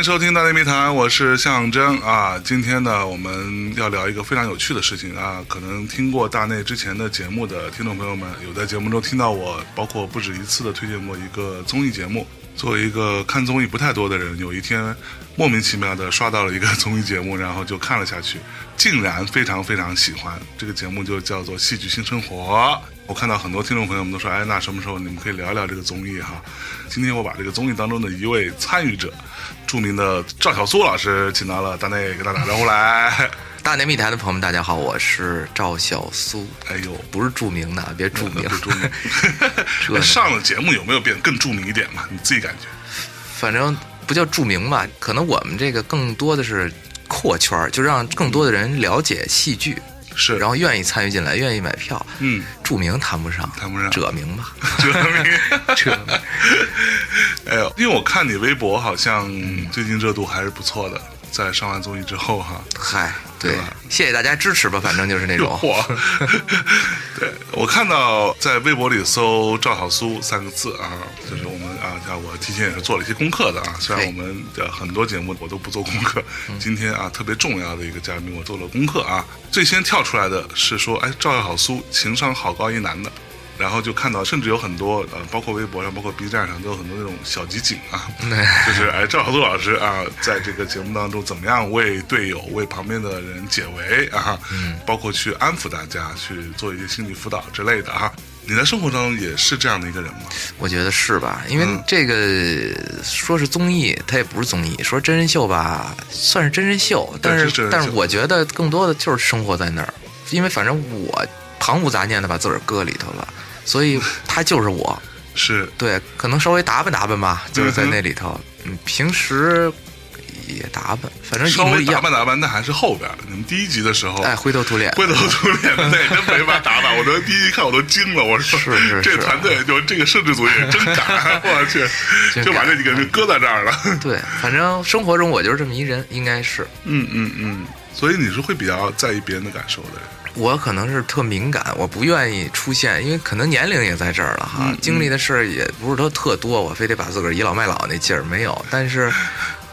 欢迎收听《大内密谈》，我是象征啊。今天呢，我们要聊一个非常有趣的事情啊。可能听过大内之前的节目的听众朋友们，有在节目中听到我，包括不止一次的推荐过一个综艺节目。作为一个看综艺不太多的人，有一天莫名其妙的刷到了一个综艺节目，然后就看了下去，竟然非常非常喜欢。这个节目就叫做《戏剧新生活》。我看到很多听众朋友们都说：“哎，那什么时候你们可以聊一聊这个综艺哈？”今天我把这个综艺当中的一位参与者，著名的赵小苏老师请到了大内，给他打招呼来。大内密谈的朋友们，大家好，我是赵小苏。哎呦，不是著名的，别著名，别著名。这上了节目有没有变更著名一点嘛？你自己感觉？反正不叫著名吧，可能我们这个更多的是扩圈，就让更多的人了解戏剧，是，然后愿意参与进来，愿意买票。嗯，著名谈不上，谈不上，者名吧，者名，者名。哎呦，因为我看你微博，好像最近热度还是不错的。在上完综艺之后，哈，嗨，对，谢谢大家支持吧，反正就是那种。对我看到在微博里搜“赵小苏”三个字啊，就是我们啊，像我提前也是做了一些功课的啊。虽然我们的很多节目我都不做功课，今天啊特别重要的一个嘉宾我做了功课啊。最先跳出来的是说，哎，赵小苏情商好高一男的。然后就看到，甚至有很多呃，包括微博上，包括 B 站上，都有很多那种小集锦啊，就是哎，赵小苏老师啊，在这个节目当中怎么样为队友、为旁边的人解围啊，包括去安抚大家，去做一些心理辅导之类的啊。你在生活中也是这样的一个人吗？我觉得是吧，因为这个说是综艺，它也不是综艺；说真人秀吧，算是真人秀，但是但是我觉得更多的就是生活在那儿，因为反正我旁无杂念的把自个儿搁里头了。所以他就是我，是对，可能稍微打扮打扮吧，就是在那里头。嗯，平时也打扮，反正稍微打扮打扮，那还是后边。你们第一集的时候，哎，灰头土脸，灰头土脸的那真没法打扮。我这第一集看我都惊了，我说是是，这团队就这个摄制组也真敢，我去，就把这几个人搁在这儿了。对，反正生活中我就是这么一人，应该是。嗯嗯嗯，所以你是会比较在意别人的感受的人。我可能是特敏感，我不愿意出现，因为可能年龄也在这儿了哈，经历的事儿也不是说特多，我非得把自个儿倚老卖老那劲儿没有。但是，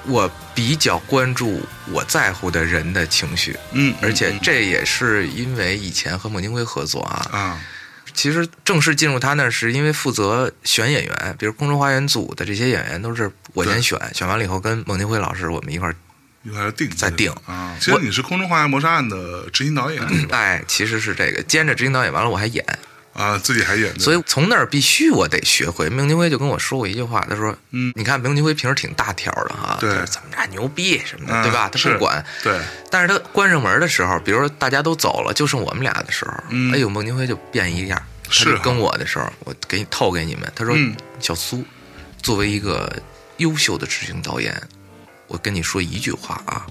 我比较关注我在乎的人的情绪，嗯，而且这也是因为以前和孟京辉合作啊，啊，其实正式进入他那儿是因为负责选演员，比如《空中花园》组的这些演员都是我先选，选完了以后跟孟京辉老师我们一块儿。还要定再定啊！其实你是《空中花园谋杀案》的执行导演，哎，其实是这个兼着执行导演，完了我还演啊，自己还演。所以从那儿必须我得学会。孟京辉就跟我说过一句话，他说：“嗯，你看孟京辉平时挺大条的哈，对，怎么着牛逼什么的，对吧？他不管，对。但是他关上门的时候，比如说大家都走了，就剩我们俩的时候，哎呦，孟京辉就变一样。是跟我的时候，我给你透给你们。他说：小苏，作为一个优秀的执行导演，我跟你说一句话啊。”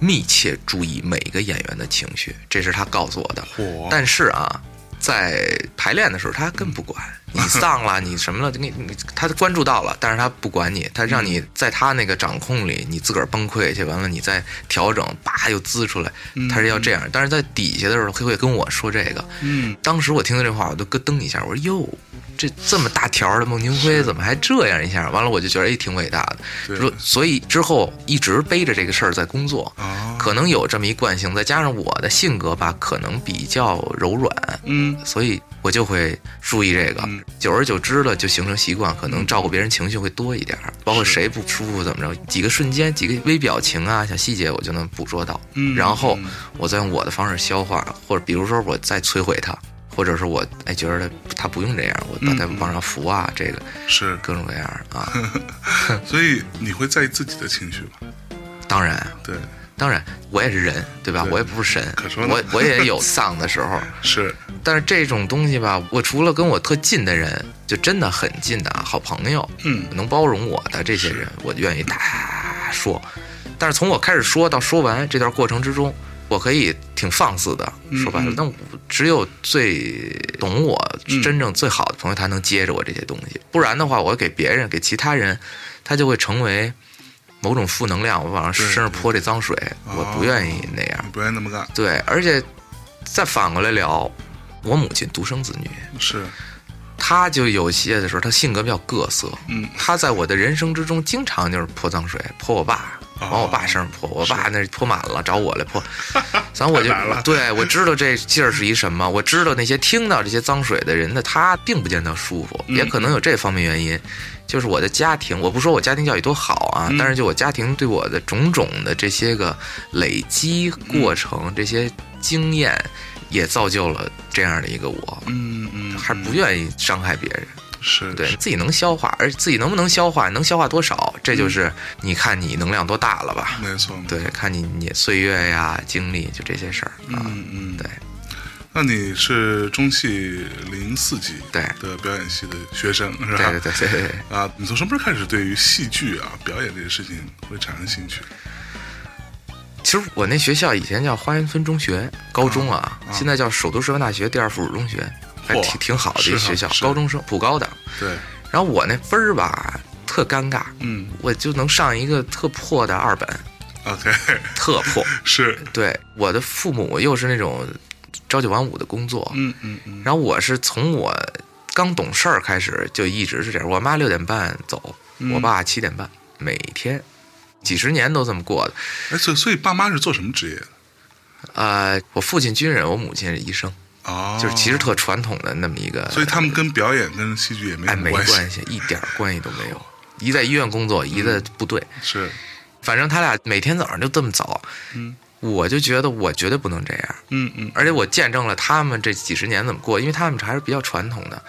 密切注意每个演员的情绪，这是他告诉我的。但是啊，在排练的时候，他更不管 你丧了，你什么了，你你他关注到了，但是他不管你，他让你在他那个掌控里，你自个儿崩溃去，完了你再调整，叭又滋出来，他是要这样。但是在底下的时候，他会跟我说这个。嗯，当时我听到这话，我都咯噔一下，我说哟。这这么大条的孟京辉怎么还这样一下？完了我就觉得哎挺伟大的，说所以之后一直背着这个事儿在工作，可能有这么一惯性，再加上我的性格吧，可能比较柔软，嗯，所以我就会注意这个，久而久之了就形成习惯，可能照顾别人情绪会多一点，包括谁不舒服怎么着，几个瞬间几个微表情啊小细节我就能捕捉到，嗯。然后我再用我的方式消化，或者比如说我再摧毁他。或者是我哎觉得他他不用这样，我把他往上扶啊，这个是各种各样啊。所以你会在意自己的情绪吗？当然，对，当然我也是人，对吧？我也不是神，可说我我也有 丧的时候。是，但是这种东西吧，我除了跟我特近的人，就真的很近的好朋友，嗯，能包容我的这些人，我愿意大说。但是从我开始说到说完这段过程之中。我可以挺放肆的，说白了，那只有最懂我、真正最好的朋友，他能接着我这些东西。不然的话，我给别人、给其他人，他就会成为某种负能量。我往身上泼这脏水，我不愿意那样，不愿意那么干。对，而且再反过来聊，我母亲独生子女，是他就有些的时候，他性格比较各色。嗯，他在我的人生之中，经常就是泼脏水，泼我爸，哦往我爸身上泼。我爸那泼满了，找我来泼。然后我就对我知道这劲儿是一什么，我知道那些听到这些脏水的人呢，他并不见得舒服，嗯也可能有这方面原因。就是我的家庭，我不说我家庭教育多好啊，嗯但是就我家庭对我的种种的这些个累积过程，这些经验，也造就了这样的一个我。嗯嗯，还不愿意伤害别人，是是对自己能消化，而自己能不能消化，能消化多少，这就是你看你能量多大了吧？没错，对，看你你岁月呀、经历，就这些事儿啊。嗯嗯，对。那你是中戏零四级对的表演系的学生是吧？对对对对对，啊，你从什么时候开始对于戏剧啊、表演这些事情会产生兴趣？其实我那学校以前叫花园村中学高中啊，啊现在叫首都师范大学第二附属中学，还挺挺好的一是啊学校，高中生普高的。对，然后我那分儿吧特尴尬，嗯我就能上一个特破的二本，，OK，特破。是，对，我的父母又是那种朝九晚五的工作，嗯嗯嗯，然后我是从我刚懂事儿开始就一直是这样，我妈六点半走，嗯我爸七点半，每天几十年都这么过的。哎，所以所以爸妈是做什么职业的？呃，我父亲军人，我母亲是医生，哦，就是其实特传统的那么一个，所以他们跟表演跟戏剧也没关系，一点关系都没有。一在医院工作，一在部队，是，反正他俩每天早上就这么走，嗯我就觉得我绝对不能这样。嗯嗯，而且我见证了他们这几十年怎么过，因为他们还是比较传统的，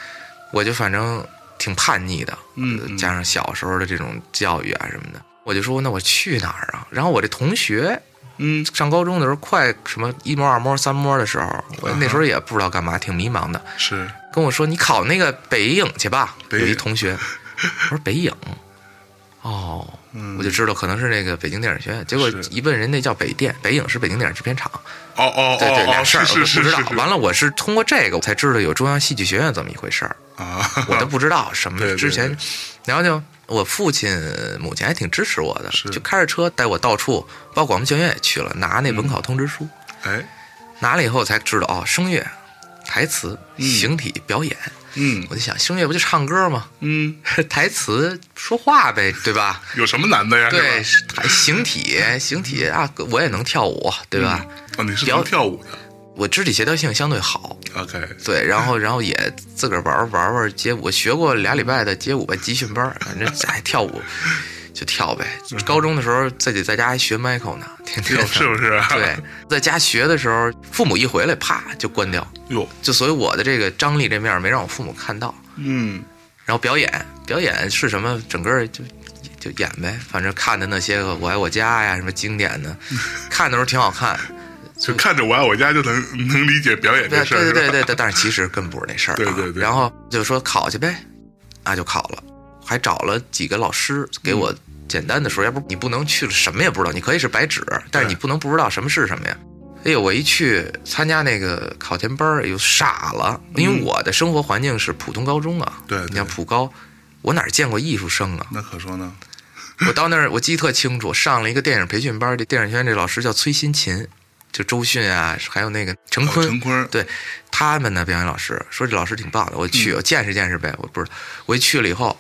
我就反正挺叛逆的，嗯加上小时候的这种教育啊什么的，我就说那我去哪儿啊？然后我这同学嗯。上高中的时候，快什么一模、二模、三模的时候，我那时候也不知道干嘛，挺迷茫的，是，跟我说你考那个北影去吧。有一同学，我说北影，哦。嗯，我就知道可能是那个北京电影学院，结果一问人那叫北电，北影是北京电影制片厂，哦哦对对，哦哦，俩事儿是我都不知道。是是是。完了，我是通过这个我才知道有中央戏剧学院这么一回事儿，啊，我都不知道什么之前。然后就我父亲、母亲还挺支持我的是，就开着车带我到处，包括广播学院也去了，拿那文考通知书，哎，拿了以后才知道哦，声乐、台词、嗯形体、表演。嗯我就想，声乐不就唱歌吗？嗯，台词说话呗，对吧？有什么难的呀？对形体形体啊，我也能跳舞，对吧？啊，你是表能跳舞的我肢体协调性相对好，？OK，对，然后然后也自个儿玩玩玩街舞，我学过俩礼拜的街舞吧集训班，反正 哎跳舞就跳呗。高中的时候自己在家还学 Michael 呢，天天有是不是？对，在家学的时候，父母一回来啪就关掉，哟，就所以我的这个张力这面没让我父母看到。嗯然后表演，表演是什么？整个就就演呗，反正看的那些个《我爱我家》呀，什么经典的，看的时候挺好看。就看着我爱我家就能 能理解表演对这事儿，是吧对对对对，但是其实根本不是那事儿、啊。对对对然后就说考去呗，啊就考了，还找了几个老师给我简单的说，要不你不能去了什么也不知道，你可以是白纸，但是你不能不知道什么是什么呀。哎呦，我一去参加那个考前班儿，又傻了，因为我的生活环境是普通高中啊。嗯对对你像普高，我哪儿见过艺术生啊？那可说呢，我到那儿，我记得特清楚，上了一个电影培训班，这电影学院这老师叫崔新琴，就周迅啊，还有那个陈坤，陈坤，对他们的表演老师说这老师挺棒的，我嗯去，我见识见识呗。我不是，我一去了以后，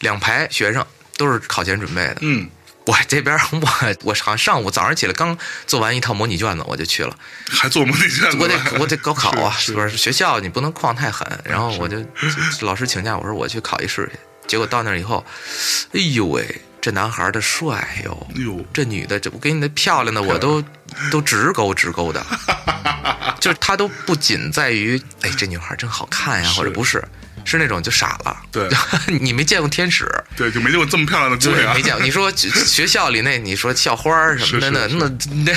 两排学生都是考前准备的。嗯，我这边我我好像上午早上起来刚做完一套模拟卷子，我就去了。还做模拟卷子，我得我得高考啊，是是不是学校你不能旷太狠。然后我就就老师请假，我说我去考一试去。结果到那儿以后，哎呦喂，这男孩的帅哟，哟，这女的，这我给你那漂亮的，我都都直勾直勾的，就是他都不仅在于，哎，这女孩真好看呀，或者不是，是那种就傻了。对。你没见过天使，对，就没见过这么漂亮的姑对，娘，没见过。你说学校里那，你说校花儿什么的，那那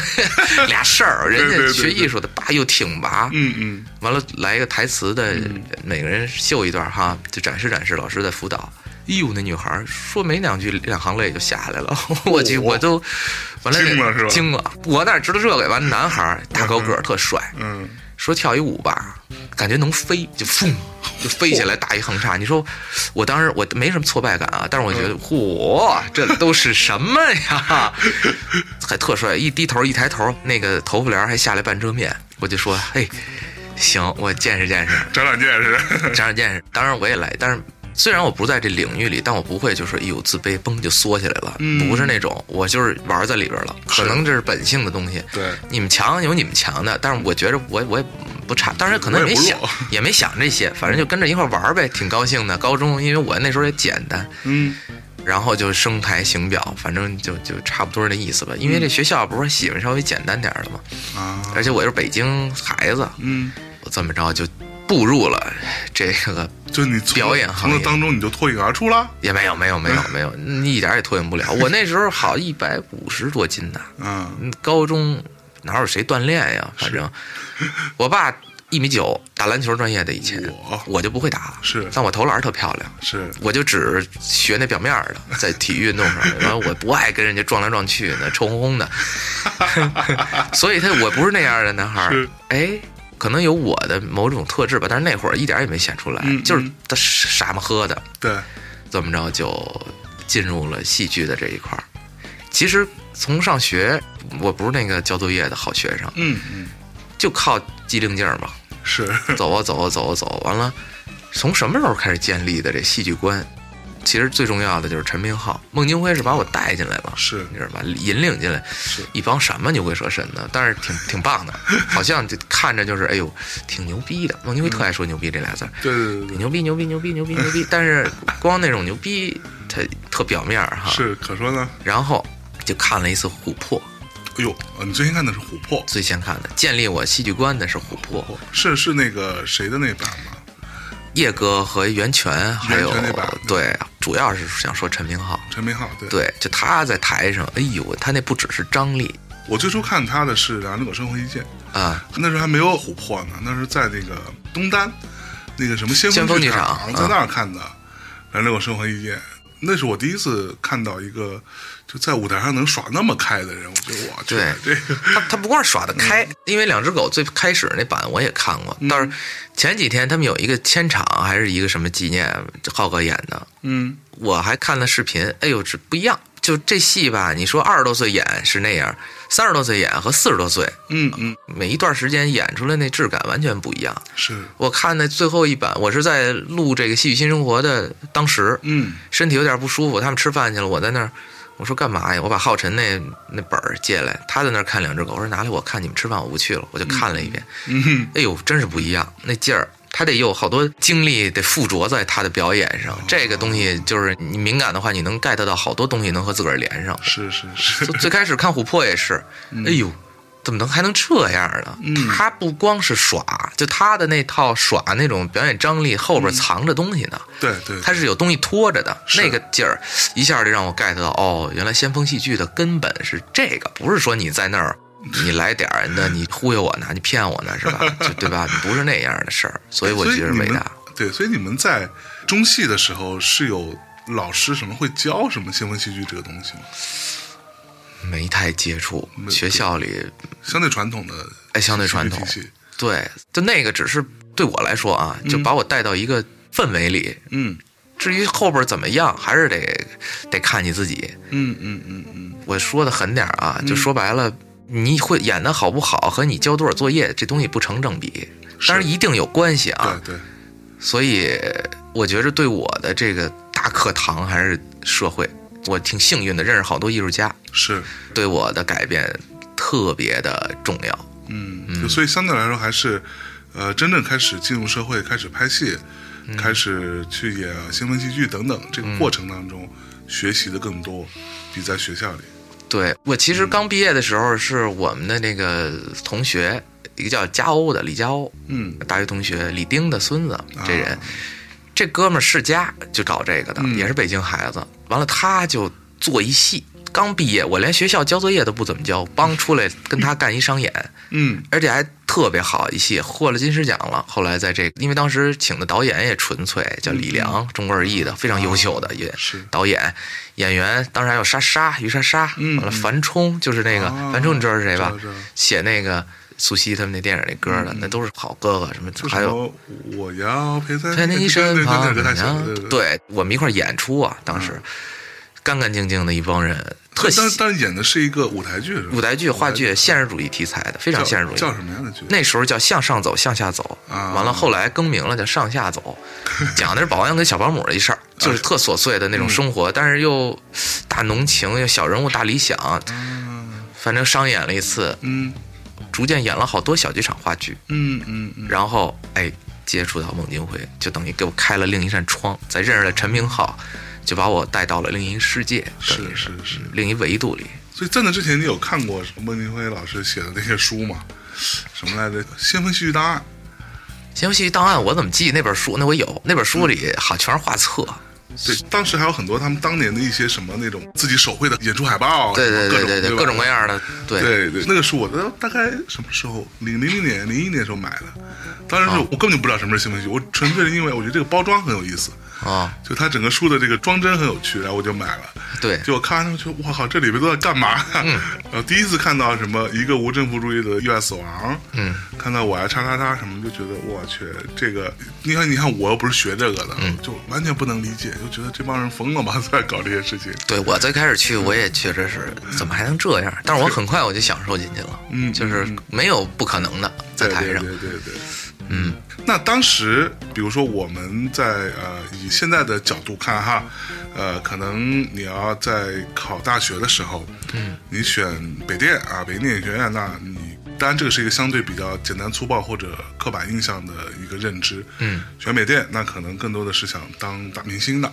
那 俩事儿，人家学艺术的，叭又挺拔，嗯嗯，完了来一个台词的，每个人秀一段哈，就展示展示老师的辅导。哎呦，那女孩说没两句，两行泪就下来了。我去，我都完了，惊了是吧惊了，我哪知道这个？完了，男孩大高个儿，特帅，嗯，说跳一舞吧，感觉能飞，就疯，就飞起来打一横叉。你说，我当时我没什么挫败感啊，但是我觉得，嚯，这都是什么呀？还特帅，一低头一抬头，那个头发帘儿还下来半遮面，我就说，嘿。行，我见识见识，长长见识。长长见识。当然我也来，但是虽然我不在这领域里，但我不会就是一有自卑，嘣就缩起来了，嗯不是那种，我就是玩在里边了。可能这是本性的东西。对，你们强有你们强的，但是我觉着我我也不差，当然可能也没想也 也没想这些，反正就跟着一块玩呗，挺高兴的。高中因为我那时候也简单，嗯，然后就声台形表，反正就就差不多那意思吧。因为这学校不是喜欢稍微简单点的嘛，啊，而且我又是北京孩子，嗯，我这么着就步入了这个就你表演行业。当中你就脱颖而出了。也没有没有没有没有，你一点也脱颖不了。我那时候好一百五十多斤呢，嗯，嗯高中哪有谁锻炼呀？反正我爸一米九，打篮球专业的以前，我。我就不会打，是。但我投篮特漂亮。是。我就只学那表面的，在体育运动上，然后我不爱跟人家撞来撞去的，臭烘烘的，所以他我不是那样的男孩。哎，可能有我的某种特质吧，但是那会儿一点也没显出来，嗯就是嗯。他傻么喝的，对，这么着就进入了戏剧的这一块儿。其实从上学，我不是那个交作业的好学生，嗯嗯，就靠机灵劲儿嘛，是。走啊走啊走啊走，完了，从什么时候开始建立的这戏剧观？其实最重要的就是陈明昊、孟京辉是把我带进来了，是。你知道吧？引领进来。是。一帮什么牛鬼蛇神的，但是挺挺棒的，好像就看着就是哎呦挺牛逼的。孟京辉特爱说“牛逼”这俩字儿，对对对对，牛逼牛逼牛逼牛逼牛逼，但是光那种牛逼，它特表面儿哈。是可说呢。然后就看了一次《琥珀》，哎呦，呃你最先看的是《琥珀》，最先看的，建立我戏剧观的是《琥珀》，是是那个谁的那版吗？叶哥和袁泉，还有对，主要是想说陈明昊。陈明昊对。对，就他在台上，哎呦，他那不只是张力。我最初看他的是《两只狗生活一见》，啊，那时候还没有琥珀呢，那时候在那个东单，那个什么先先锋剧剧场嗯在那儿看的《两只狗生活一见》，那是我第一次看到一个就在舞台上能耍那么开的人，我觉得哇，去对这个他他不光是耍得开，嗯。因为两只狗最开始那版我也看过，但是前几天他们有一个签场还是一个什么纪念，浩哥演的，嗯。我还看了视频，哎呦，这不一样。就这戏吧，你说二十多岁演是那样，三十多岁演和四十多岁，嗯嗯每一段时间演出来那质感完全不一样。是我看那最后一版，我是在录这个《戏剧新生活》的当时，嗯身体有点不舒服，他们吃饭去了，我在那儿，我说干嘛呀？我把浩辰那那本儿借来，他在那儿看两只狗，我说拿来我看你们吃饭，我不去了，我就看了一遍，嗯哎呦，真是不一样，那劲儿。他得有好多精力得附着在他的表演上，这个东西就是你敏感的话，你能 get 到好多东西能和自个儿连上。是是是最最开始看琥珀也是，哎呦，怎么能还能这样呢？嗯他不光是耍，就他的那套耍那种表演张力后边藏着东西呢，对对，他是有东西拖着的，那个劲儿一下就让我 get 到，哦，原来先锋戏剧的根本是这个，不是说你在那儿。你来点儿，那你忽悠我呢？你骗我呢，是吧？就对吧？不是那样的事儿，所以我觉得伟大。对，所以你们在中戏的时候是有老师什么会教什么新闻戏剧这个东西吗？没太接触，学校里相对传统的哎相对传统对，就那个只是对我来说啊，就把我带到一个氛围里。嗯至于后边怎么样，还是得得看你自己。嗯嗯嗯嗯，我说的狠点儿啊，就说白了，你会演的好不好和你交多少作业这东西不成正比，当然一定有关系啊。对对，所以我觉着对我的这个大课堂还是社会，我挺幸运的，认识好多艺术家，是。对我的改变特别的重要。嗯，就所以相对来说还是，呃，真正开始进入社会，开始拍戏，嗯。开始去演新闻戏剧等等，这个过程当中、学习的更多，比在学校里。对我其实刚毕业的时候，是我们的那个同学，一个叫佳欧的李佳欧，嗯。大学同学李丁的孙子，这人，啊这哥们儿世家就搞这个的，嗯。也是北京孩子。完了，他就做一戏，刚毕业，我连学校交作业都不怎么交，帮出来跟他干一商演，嗯。而且还特别好一戏，获了金狮奖了。后来在这个，因为当时请的导演也纯粹，叫李良，中国儿艺的，非常优秀的也嗯是。导演、演员，当时还有莎莎于莎莎，嗯完了樊冲，就是那个啊樊冲，你知道是谁吧？写那个苏西他们那电影那歌的，那都是好哥哥，什么还有。我要陪在在你身旁对我们一块儿演出啊，当时干干净净的一帮人，特特但但演的是一个舞台剧，是吧？舞台剧、话剧，现实主义题材的，非常现实主义。叫什么样的剧？那时候叫向上走，向下走。啊完了，后来更名了，叫上下走，讲的是保安跟小保姆的一事儿，就是特琐碎的那种生活，但是又大浓情，又小人物大理想。反正商演了一次，嗯逐渐演了好多小剧场话剧，嗯嗯嗯，然后哎，接触到孟京辉，就等于给我开了另一扇窗，再认识了陈明昊，就把我带到了另一世界，是是是。另一维度里。所以在那之前，你有看过孟京辉老师写的那些书吗？什么来着？《先锋戏剧档案》。《先锋戏剧档案》我怎么记那本书？那我有那本书里好全是画册，对，当时还有很多他们当年的一些什么那种自己手绘的演出海报，对对各种对对各种各样的，对对对，那个书我都大概什么时候？零零零年、零一年时候买的。当时是哦我根本就不知道什么是新闻剧，我纯粹是因为我觉得这个包装很有意思，啊，就它整个书的这个装帧很有趣，然后我就买了。对就我看完之后，就，我靠，这里边都在干嘛？嗯 然后第一次看到什么一个无政府主义的意外死亡，嗯，看到我爱叉叉叉什么，就觉得我去，这个你看你看我又不是学这个的，嗯就完全不能理解，就觉得这帮人疯了吧，在搞这些事情。对我最开始去，我也确实是怎么还能这样？但是我很快我就享受进去了，嗯就是没有不可能的，在台上对对，对对对。嗯，那当时，比如说我们在呃以现在的角度看哈，呃，可能你要在考大学的时候，嗯，你选北电啊，北京电影学院，那你当然这个是一个相对比较简单粗暴或者刻板印象的一个认知，嗯，选北电那可能更多的是想当大明星的，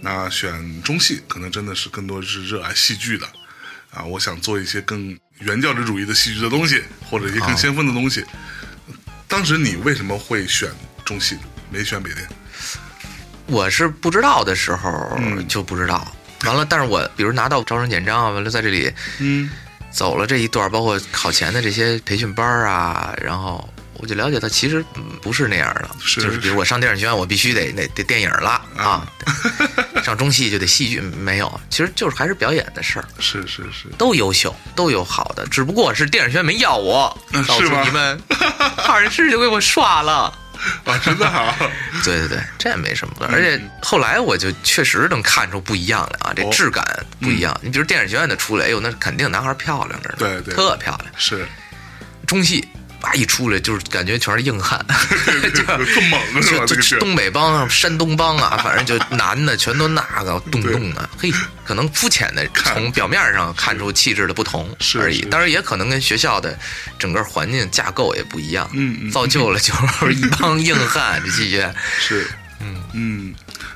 那选中戏可能真的是更多是热爱戏剧的，啊，我想做一些更原教旨主义的戏剧的东西，或者一些更先锋的东西。当时你为什么会选中戏，没选北电？我是不知道的时候嗯就不知道。完了，但是我比如拿到招生简章啊，完了在这里嗯。走了这一段，包括考前的这些培训班啊，然后我就了解到，其实嗯不是那样的，是就是比如我上电影学院，我必须得得得电影了啊，上中戏就得戏剧，没有，其实就是还是表演的事儿，是是是，都优秀，都有好的，只不过是电影学院没要我，嗯告诉是吗你们，二试就给我刷了。啊，真的好，对对对，这也没什么的。而且后来我就确实能看出不一样来啊，这哦质感不一样。你比如电影学院的出来，哎呦，那肯定男孩漂亮着呢，对对特漂亮。是，中戏哇一出来就是感觉全是硬汉，就 更猛是吧？就这个是，就东北帮啊、山东帮啊，反正就男的全都那个动动的，嘿，可能肤浅的从表面上看出气质的不同。而已当然也可能跟学校的整个环境架构也不一样，嗯嗯造就了就是一帮硬汉这戏剧。是，嗯嗯。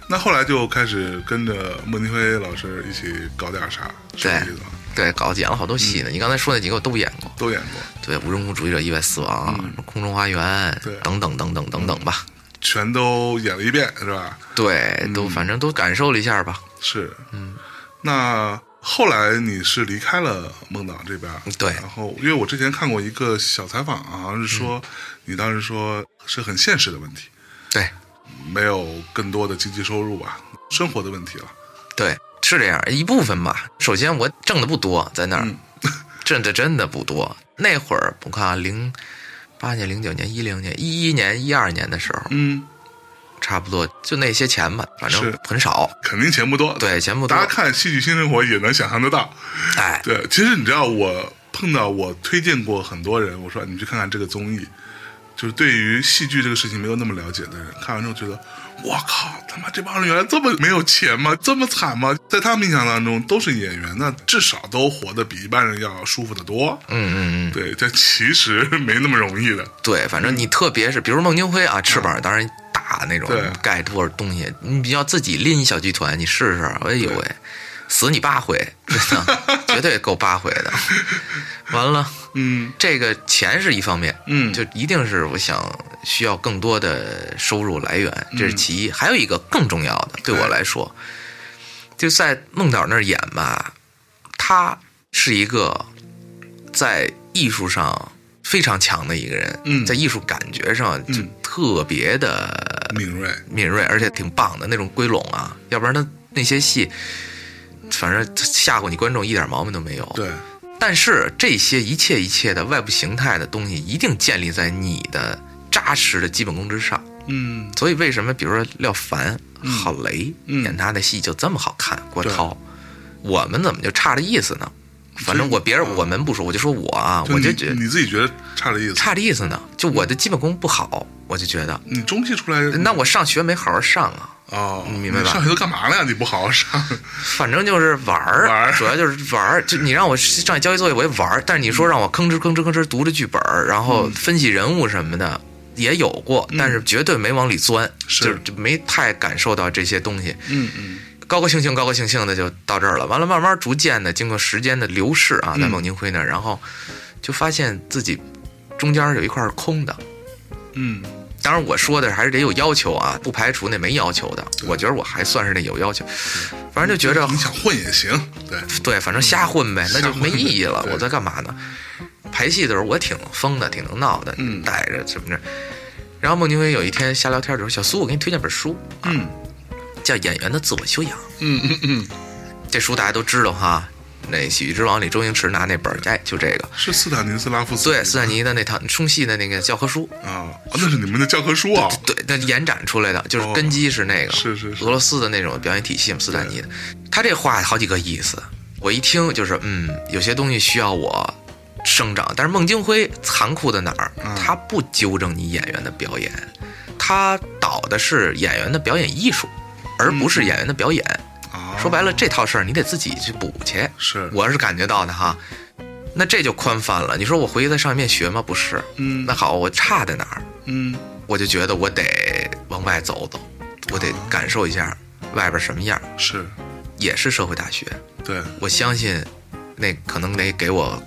那后来就开始跟着孟京辉老师一起搞点啥，对意思吧？对，搞演了好多戏呢。你刚才说那几个我都演过，都演过，对，《无政府主义者意外死亡》空中花园等等等等等等吧。全都演了一遍，是吧？对，都嗯反正都感受了一下吧。是，嗯。那后来你是离开了孟导这边，对然后因为我之前看过一个小采访，好像是说、你当时说是很现实的问题，对没有更多的经济收入吧，生活的问题了。对，是这样一部分吧。首先我挣的不多，在那儿、嗯挣的真的不多。那会儿我看啊，零八年、零九年、一零年、一一年、一二年的时候，嗯，差不多就那些钱吧，反正很少。肯定钱不多。对，钱不多大。家看《戏剧新生活》也能想象得到。哎，对，其实你知道，我碰到我推荐过很多人，我说你去看看这个综艺，就是对于戏剧这个事情没有那么了解的人，看完之后觉得，我靠，他妈这帮人原来这么没有钱吗？这么惨吗？在他们印象当中都是演员，那至少都活得比一般人要舒服得多。嗯嗯嗯，对，这其实没那么容易的。对，反正你特别是比如孟京辉啊，翅膀当然大那种盖多少东西，你要自己拎一小剧团，你试试，哎呦喂，死你八回，真的 绝对够八回的。完了，嗯这个钱是一方面，嗯，就一定是我想需要更多的收入来源，这是其嗯一。还有一个更重要的，对我来说，就在孟导那儿演吧，他是一个在艺术上非常强的一个人，嗯在艺术感觉上就嗯特别的敏锐。敏锐，而且挺棒的那种归拢啊，要不然他那些戏，反正吓唬你观众一点毛病都没有。对，但是这些一切一切的外部形态的东西，一定建立在你的扎实的基本功之上。嗯所以为什么比如说廖凡、郝雷、嗯演他的戏就这么好看？郭涛，我们怎么就差这意思呢？反正我别人我们不说，我就说我啊，我就你觉你自己觉得差的意思，差这意思呢。就我的基本功不好，我就觉得，你中戏出来那我上学没好好上啊。哦，你明白吧上学都干嘛了呀？你不好好上，反正就是玩儿，主要就是玩儿。就你让我上去交一作业，我也玩儿。但是你说让我吭哧吭哧吭哧读着剧本，然后分析人物什么的，也有过，但是绝对没往里钻，是就是没太感受到这些东西。嗯嗯，高高兴兴、高高兴兴的就到这儿了。完了，慢慢逐渐的，经过时间的流逝啊，在孟京辉那儿，然后就发现自己中间有一块空的。嗯，当然，我说的还是得有要求啊，不排除那没要求的。我觉得我还算是那有要求，反正就觉着你想混也行，对，对，反正瞎混呗，那就没意义了。我在干嘛呢？排戏的时候我挺疯的，挺能闹的，嗯带着什么着。然后孟京辉有一天瞎聊天的时候，小苏，我给你推荐本书，嗯。叫《演员的自我修养》。嗯嗯嗯，这书大家都知道哈，那《喜剧之王》里周星驰拿那本儿，哎，就这个。是斯坦尼斯拉夫斯对，斯坦尼的那套冲戏的那个教科书，啊，哦那是你们的教科书啊，对，那延展出来的，就是哦根基是那个，是是是。俄罗斯的那种表演体系嘛，斯坦尼的。他这话好几个意思，我一听就是，嗯，有些东西需要我生长。但是孟京辉残酷的哪儿？嗯他不纠正你演员的表演，他导的是演员的表演艺术，而不是演员的表演。啊，说白了，这套事儿你得自己去补去。是，我是感觉到的哈。那这就宽泛了。你说我回去再上一遍学吗？不是。嗯那好，我差在哪儿？嗯我就觉得我得往外走走，我得感受一下外边什么样。是，也是社会大学，对，我相信那可能得给我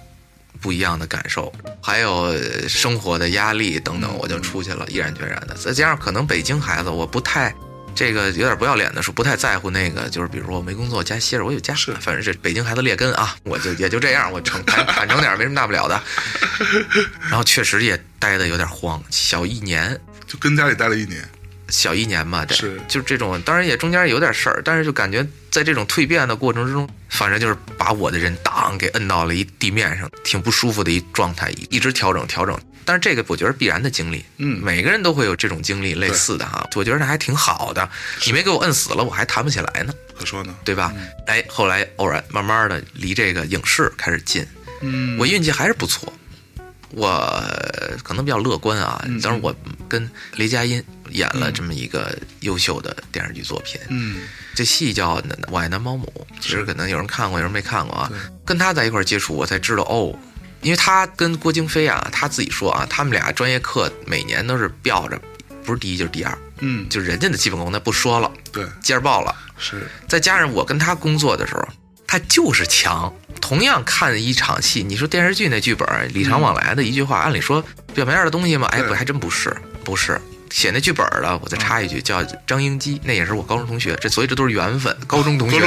不一样的感受，还有呃生活的压力等等，我就出去了，毅然决然的。再加上可能北京孩子，我不太。这个有点不要脸的说，不太在乎那个，就是比如说我没工作，家歇着，我有家，是反正是北京孩子劣根啊，我就也就这样，我诚坦坦诚点，没什么大不了的。然后确实也待的有点慌，小一年，就跟家里待了一年，小一年嘛，这是就是这种，当然也中间有点事儿，但是就感觉在这种蜕变的过程之中，反正就是把我的人当给摁到了一地面上，挺不舒服的一状态，一直调整调整。但是这个我觉得必然的经历，嗯每个人都会有这种经历类似的哈，我觉得那还挺好的。你没给我摁死了，我还弹不起来呢，可说呢，对吧？哎，后来偶然慢慢的离这个影视开始近，嗯，我运气还是不错，我可能比较乐观啊。嗯当时我跟雷佳音演了这么一个优秀的电视剧作品，嗯这戏叫《我爱男保姆》，其实可能有人看过，有人没看过啊。跟他在一块儿接触，我才知道哦，因为他跟郭京飞啊，他自己说啊，他们俩专业课每年都是吊着，不是第一就是第二，嗯，就人家的基本功那不说了，对，尖儿爆了。是，再加上我跟他工作的时候，他就是强。同样看一场戏，你说电视剧那剧本礼尚往来的一句话，按理说表面的东西嘛，哎，对不，还真不是，不是。写那剧本的，我再插一句，叫张英基，那也是我高中同学，这所以这都是缘分。高中同学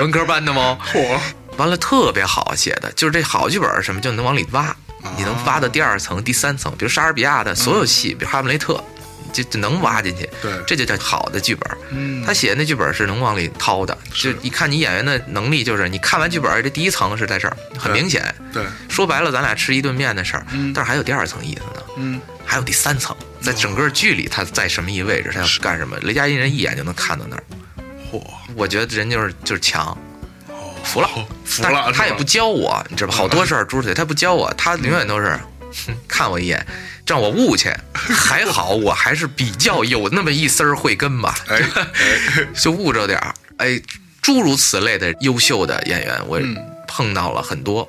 文科班的吗？嚯，完了，特别好写的，就是这好剧本什么就能往里挖，你能挖到第二层、第三层，比如莎士比亚的所有戏，比如哈姆雷特，就就能挖进去，对，这就叫好的剧本。嗯，他写的那剧本是能往里掏的，就一看你演员的能力，就是你看完剧本，这第一层是在这儿，很明显。对，说白了，咱俩吃一顿面的事儿，嗯但是还有第二层意思呢，嗯，还有第三层，在整个剧里他在什么一位置，他要干什么，雷佳音人一眼就能看到那儿。嚯，我觉得人就是就是强，服了，服了，但他也不教我，你知道吧？好多事儿猪腿他不教我，他永远都是。哼 看我一眼，让我悟去，还好我还是比较有那么一丝儿慧根吧。哎哎，就悟着点儿。哎，诸如此类的优秀的演员，我嗯碰到了很多。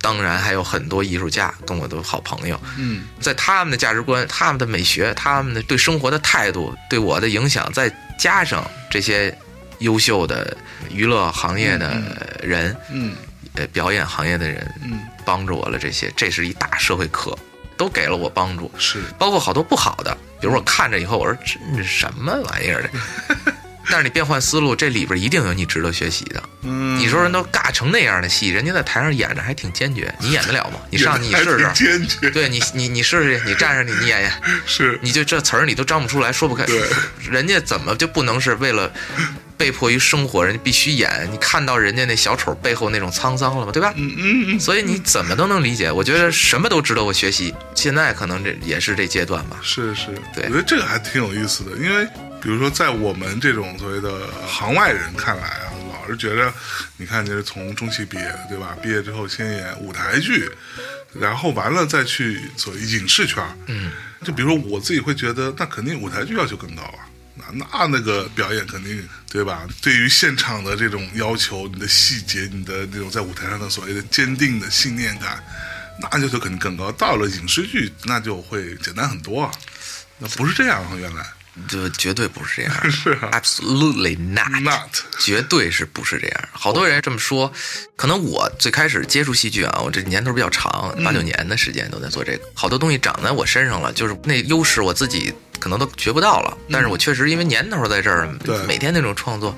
当然还有很多艺术家跟我都好朋友，嗯在他们的价值观、他们的美学、他们的对生活的态度对我的影响，再加上这些优秀的娱乐行业的人、嗯呃表演行业的人，嗯，帮助我了。这些，这是一大社会课，都给了我帮助。是，包括好多不好的，比如我看着以后，我说这是什么玩意儿的？但是你变换思路，这里边一定有你值得学习的。嗯，你说人都尬成那样的戏，人家在台上演着还挺坚决，你演得了吗？你上去你试试。坚决，对你，你你试试去，你站上去，你演演，是，你就这词儿你都张不出来，说不开对。人家怎么就不能是为了被迫于生活，人家必须演？你看到人家那小丑背后那种沧桑了吗？对吧？嗯嗯嗯，所以你怎么都能理解。我觉得什么都值得我学习。现在可能这也是这阶段吧。是是，对我觉得这个还挺有意思的，因为比如说在我们这种所谓的行外人看来啊，老是觉着，你看你是从中戏毕业的，对吧？毕业之后先演舞台剧，然后完了再去所谓影视圈。嗯，就比如说我自己会觉得，那肯定舞台剧要求更高啊。那那个表演肯定对吧？对于现场的这种要求，你的细节，你的那种在舞台上的所谓的坚定的信念感，那要求肯定更高。到了影视剧，那就会简单很多啊。那不是这样啊，原来就绝对不是这样，是啊，absolutely not，not 绝对是不是这样？好多人这么说，可能我最开始接触戏剧啊，我这年头比较长，八九年的时间都在做这个，好多东西长在我身上了，就是那优势我自己可能都学不到了，但是我确实因为年头在这儿，每天那种创作。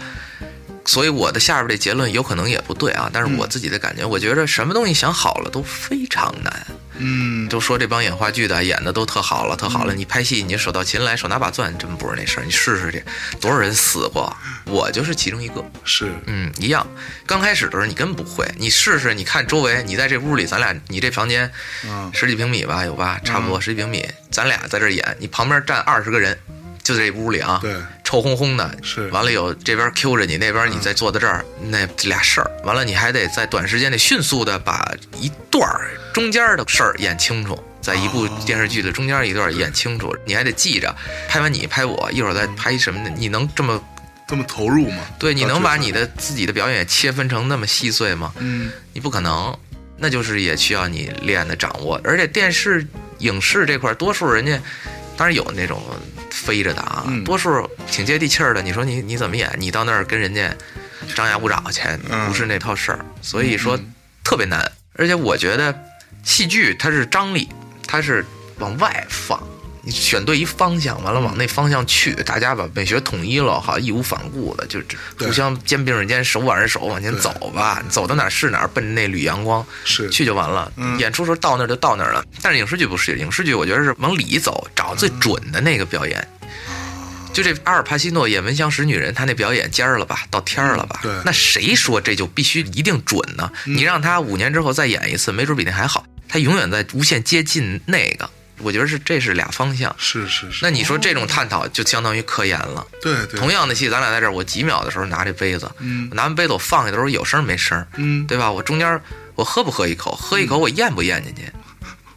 所以我的下边这结论有可能也不对啊，但是我自己的感觉，我觉得什么东西想好了都非常难。嗯，都说这帮演话剧的演的都特好了，特好了。你拍戏，你手到擒来，手拿把钻，真不是那事儿。你试试去，多少人死过，我就是其中一个。是嗯，一样。刚开始的时候你根本不会，你试试，你看周围，你在这屋里，咱俩，你这房间嗯十几平米吧，有吧？差不多十几平米，咱俩在这演，你旁边站二十个人，就这屋里啊，对臭烘烘的，是完了有这边 Q 着你，那边你再坐在这儿，那俩事儿，完了你还得在短时间内迅速的把一段儿中间的事儿演清楚，在一部电视剧的中间一段演清楚，你还得记着，拍完你拍我，一会儿再拍什么的，你能这么这么投入吗？对？你能把你的的自己的表演切分成那么细碎吗？嗯你不可能，那就是也需要你练的掌握。而且电视、影视这块，多数人家当然有那种飞着的啊，嗯多数挺接地气儿的。你说你你怎么演？你到那儿跟人家张牙舞爪去，嗯不是那套事儿。所以说嗯特别难。而且我觉得戏剧它是张力，它是往外放。你选对一方向，完了往那方向去，大家把美学统一了，好义无反顾的，就互相肩并着肩，手挽着手往前走吧，走到哪儿是哪儿，奔着那缕阳光是去就完了。嗯演出时候到那儿就到那儿了。但是影视剧不是，影视剧我觉得是往里走，找最准的那个表演。就这阿尔帕西诺演《闻香识女人》，他那表演尖儿了吧，到天儿了吧？嗯对嗯那谁说这就必须一定准呢？你让他五年之后再演一次，没准比那还好。他永远在无限接近那个，我觉得是这是俩方向。是是是。那你说这种探讨就相当于科研了。对对，同样的戏，咱俩在这儿，我几秒的时候拿这杯子，嗯我拿完杯子我放下的时候有声没声，嗯对吧？我中间我喝不喝一口，喝一口我咽不咽进去，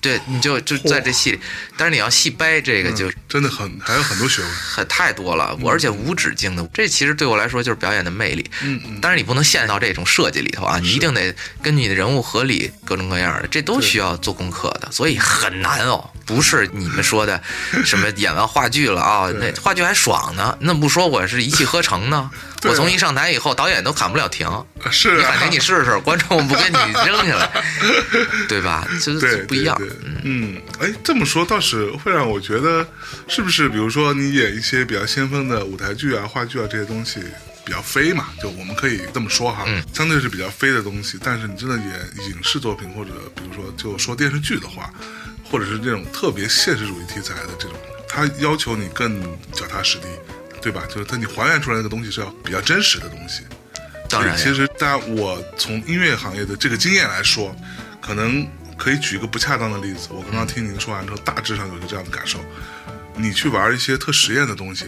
对，你就就在这戏里，但是你要细掰这个就真的很还有很多学问。很太多了，我而且无止境的，这其实对我来说就是表演的魅力。嗯嗯，但是你不能陷到这种设计里头啊，你一定得根据你的人物合理，各种各样的，这都需要做功课的，所以很难哦。不是你们说的什么演完话剧了啊，那话剧还爽呢，那不说我是一气呵成呢？对我从一上台以后，导演都喊不了停，是啊你喊停你试试，观众不跟你 扔下来，对吧？这对这不一样。对对嗯，哎，这么说倒是会让我觉得，是不是？比如说你演一些比较先锋的舞台剧啊、话剧啊这些东西。比较飞嘛，就我们可以这么说哈，嗯相对是比较飞的东西。但是你真的演影视作品，或者比如说就说电视剧的话，或者是这种特别现实主义题材的这种，它要求你更脚踏实地，对吧？就是它你还原出来那个东西是要比较真实的东西。当然其实，当然，我从音乐行业的这个经验来说，可能可以举一个不恰当的例子。我刚刚听您说完之后，大致上有一个这样的感受：你去玩一些特实验的东西，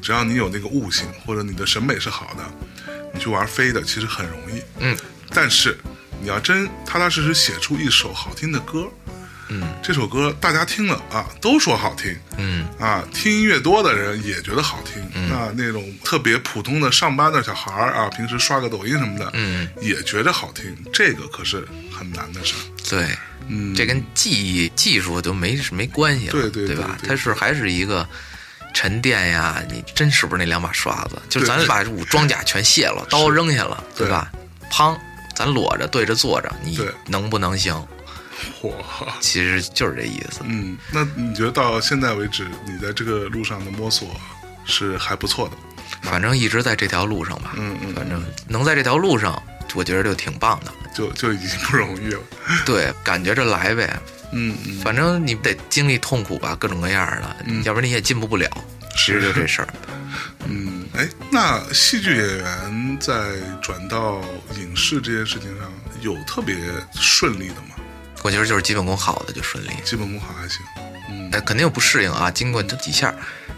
只要你有那个悟性，或者你的审美是好的，你去玩飞的其实很容易。嗯，但是你要真踏踏实实写出一首好听的歌，嗯，这首歌大家听了啊都说好听，嗯啊，听音乐多的人也觉得好听。那那种特别普通的上班的小孩儿啊，平时刷个抖音什么的，嗯，也觉得好听。这个可是很难的事儿。对，嗯，这跟技艺技术都没没关系了，对对对吧？对它是还是一个沉淀呀，你真是不是那两把刷子？就咱把武装甲全卸了，刀扔下了，对对吧？砰，咱裸着对着坐着，你能不能行？嚯，其实就是这意思。嗯，那你觉得到现在为止，你在这个路上的摸索是还不错的？反正一直在这条路上吧，嗯嗯反正能在这条路上，我觉得就挺棒的。就就已经不容易了。对，感觉着来呗，嗯嗯，反正你得经历痛苦吧，各种各样的，嗯要不然你也进步不了。其实就这事儿。嗯，哎，那戏剧演员在转到影视这件事情上有特别顺利的吗？我觉得就是基本功好的就顺利，基本功好还行。嗯那肯定有不适应啊。经过这几下，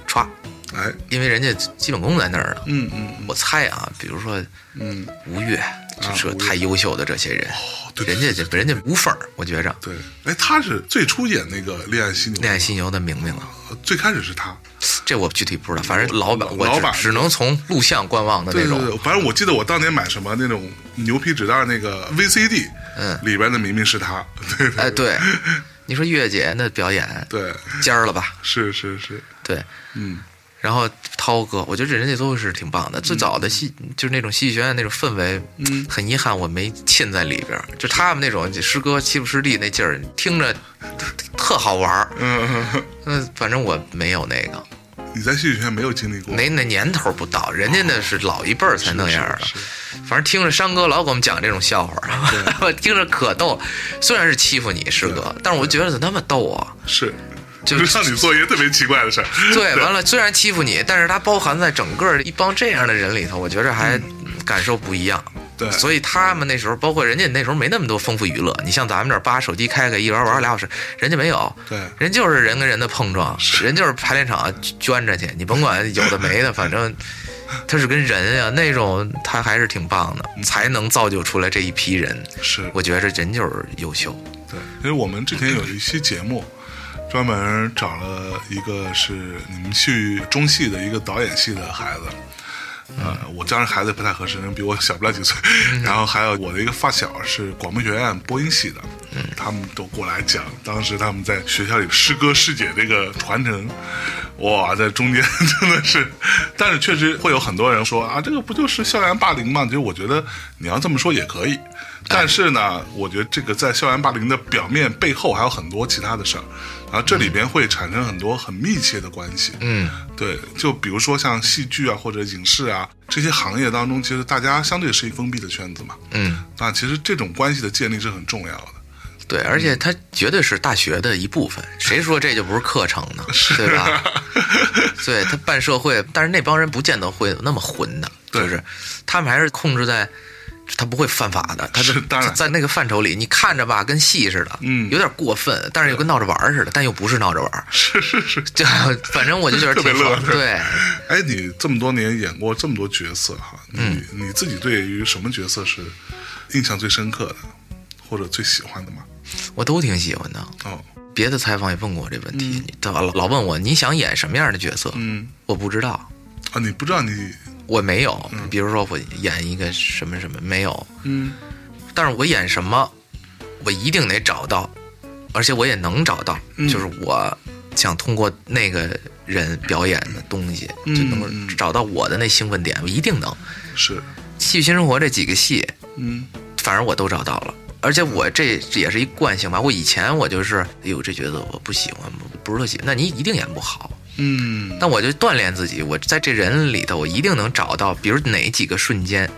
歘哎，因为人家基本功在那儿呢。嗯嗯我猜啊，比如说嗯，吴越，就是太优秀的这些人，哦，对，人家这人家无缝儿，我觉着。对，哎，他是最初演那个《恋爱犀牛》，恋爱犀牛的明明啊，呃最开始是他，这我具体不知道，反正老板我老板。只只能从录像观望的那种。对对对，反正我记得我当年买什么那种牛皮纸袋那个 VCD，嗯。里边的明明是他，对对哎，对，你说月姐那表演对，尖儿了吧？是是是，对，嗯，然后涛哥，我觉得人家都是挺棒的。最早的戏就是那种戏剧学院那种氛围，嗯很遗憾我没浸在里边儿。就他们那种师哥欺负师弟那劲儿，听着特好玩儿。嗯，嗯，反正我没有那个，你在戏剧学院没有经历过，那那年头不到，人家那是老一辈儿才那样的。反正听着山哥老给我们讲这种笑话儿，我听着可逗。虽然是欺负你师哥，但是我觉得怎么那么逗啊？是，就就是让你做一个特别奇怪的事儿，对，完了，虽然欺负你，但是它包含在整个一帮这样的人里头，我觉着还感受不一样。对所以他们那时候，包括人家那时候没那么多丰富娱乐。你像咱们这儿把手机开开，一玩玩俩小时，人家没有。对人就是人跟人的碰撞，人就是排练场捐着去，你甭管有的没的，反正他是跟人呀、那种，他还是挺棒的，才能造就出来这一批人。是，我觉着人就是优秀。对，因为我们之前有一期节目，专门找了一个是你们去中戏的一个导演系的孩子。呃，我当然孩子不太合适，人比我小不了几岁。然后还有我的一个发小是广播学院播音系的，他们都过来讲，当时他们在学校里师哥师姐这个传承，哇，在中间 真的是，但是确实会有很多人说啊，这个不就是校园霸凌吗？其实我觉得你要这么说也可以，但是呢，我觉得这个在校园霸凌的表面背后还有很多其他的事儿，然后这里边会产生很多很密切的关系。嗯，对，就比如说像戏剧啊或者影视啊这些行业当中，其实大家相对是一封闭的圈子嘛。嗯，那其实这种关系的建立是很重要的。对，而且它绝对是大学的一部分。谁说这就不是课程呢？对吧？对他办社会，但是那帮人不见得会那么混的，就是他们还是控制在。他不会犯法的，他是当然在那个范畴里，你看着吧，跟戏似的，嗯有点过分，但是又跟闹着玩似的，但又不是闹着玩，是是是。就 反正我就觉得特别挺好乐对，哎，你这么多年演过这么多角色哈，你、嗯你自己对于什么角色是印象最深刻的，或者最喜欢的吗？我都挺喜欢的。哦，别的采访也问过我这问题，你老老问我你想演什么样的角色，嗯。我不知道，啊，你不知道你我没有。比如说我演一个什么什么没有，嗯。但是我演什么，我一定得找到，而且我也能找到，嗯。就是我想通过那个人表演的东西，嗯就能找到我的那兴奋点，我一定能。是《戏剧新生活》这几个戏，嗯。反正我都找到了。而且我这这也是一惯性吧。我以前我就是，哎呦，这角色我不喜欢，不不是特喜欢，那你一定演不好。嗯但我就锻炼自己，我在这人里头，我一定能找到，比如哪几个瞬间，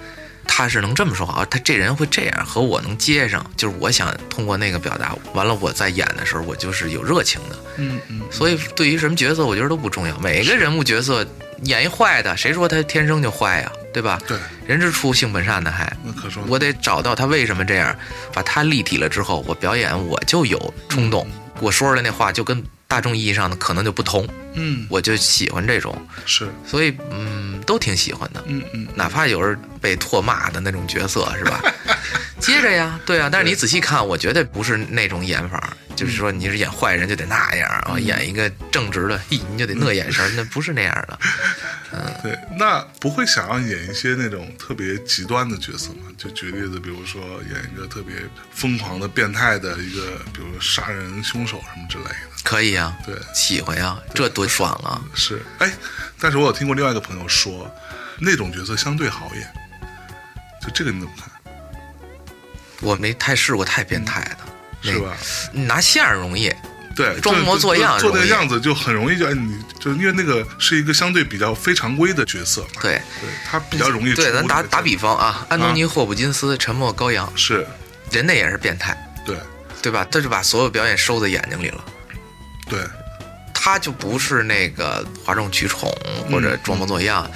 他是能这么说啊，他这人会这样，和我能接上，就是我想通过那个表达，完了我在演的时候，我就是有热情的。嗯嗯所以对于什么角色，我觉得都不重要，每个人物角色演一坏的，谁说他天生就坏呀、对吧？对，人之初性本善呢还。那可说我得找到他为什么这样，把他立体了之后，我表演我就有冲动，我说出来那话就跟大众意义上的可能就不同，嗯我就喜欢这种，是所以嗯，都挺喜欢的。嗯嗯哪怕有人被唾骂的那种角色，是吧？接着呀，对啊，但是你仔细看，我绝对不是那种演法，就是说你是演坏人就得那样啊，演一个正直的，嘿，你就得那眼神，那不是那样的。嗯对，那不会想要演一些那种特别极端的角色吗？就举例子，比如说演一个特别疯狂的、变态的一个，比如说杀人凶手什么之类的。可以啊，对，喜欢呀，这多爽啊！是，哎，但是我有听过另外一个朋友说，那种角色相对好演。就这个你怎么看？我没太试过太变态的，是吧？你拿相儿容易，对，装模作样就做那个样子就很容易就哎，你就因为那个是一个相对比较非常规的角色嘛，对对，他比较容易对，咱打打比方啊，安东尼·霍普金斯《沉默羔羊》，是，人那也是变态，对对吧？他就把所有表演收在眼睛里了。对，他就不是那个哗众取宠或者装模作样，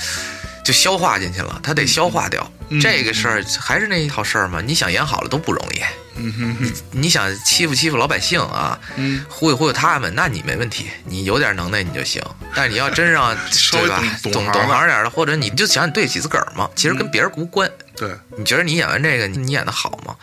就消化进去了，他得消化掉。嗯这个事儿还是那一套事儿嘛，你想演好了都不容易，嗯哼哼，你想欺负欺负老百姓啊，嗯，忽悠忽悠他们，那你没问题，你有点能耐你就行。但是你要真让 对吧，懂懂懂行点的，或者你就想你对得起自个儿嘛，其实跟别人无关。对，你觉得你演完这个，你你演的好吗？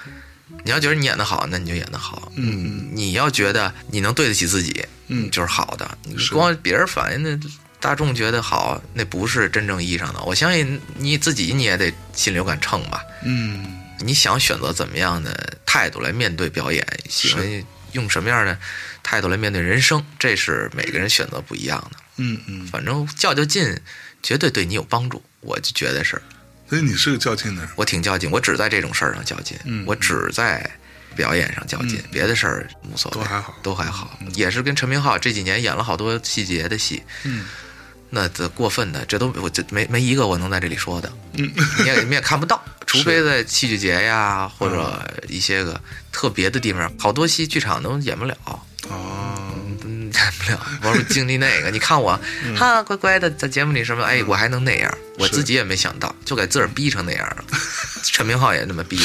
你要觉得你演的好，那你就演的好。嗯你要觉得你能对得起自己，嗯就是好的。你光别人反应那大众觉得好，那不是真正意义上的。我相信你自己，你也得心里有杆秤吧。嗯你想选择怎么样的态度来面对表演，喜欢用什么样的态度来面对人生，这是每个人选择不一样的。嗯嗯，反正较较劲，绝对对你有帮助。我就觉得是，所以你是个较劲的人，我挺较劲，我只在这种事儿上较劲，嗯我只在表演上较劲，别的事儿无所谓，都还好都还好。也是跟陈明昊这几年演了好多细节的戏，嗯那这过分的，这都我这没没一个我能在这里说的，嗯。你也你也看不到，除非在戏剧节呀或者一些个特别的地方，好多戏剧场都演不了。哦，嗯，演不了，我说经历那个，你看我，哈，乖乖的在节目里什么，哎，我还能那样，我自己也没想到，就给自个儿逼成那样了。陈明浩也那么逼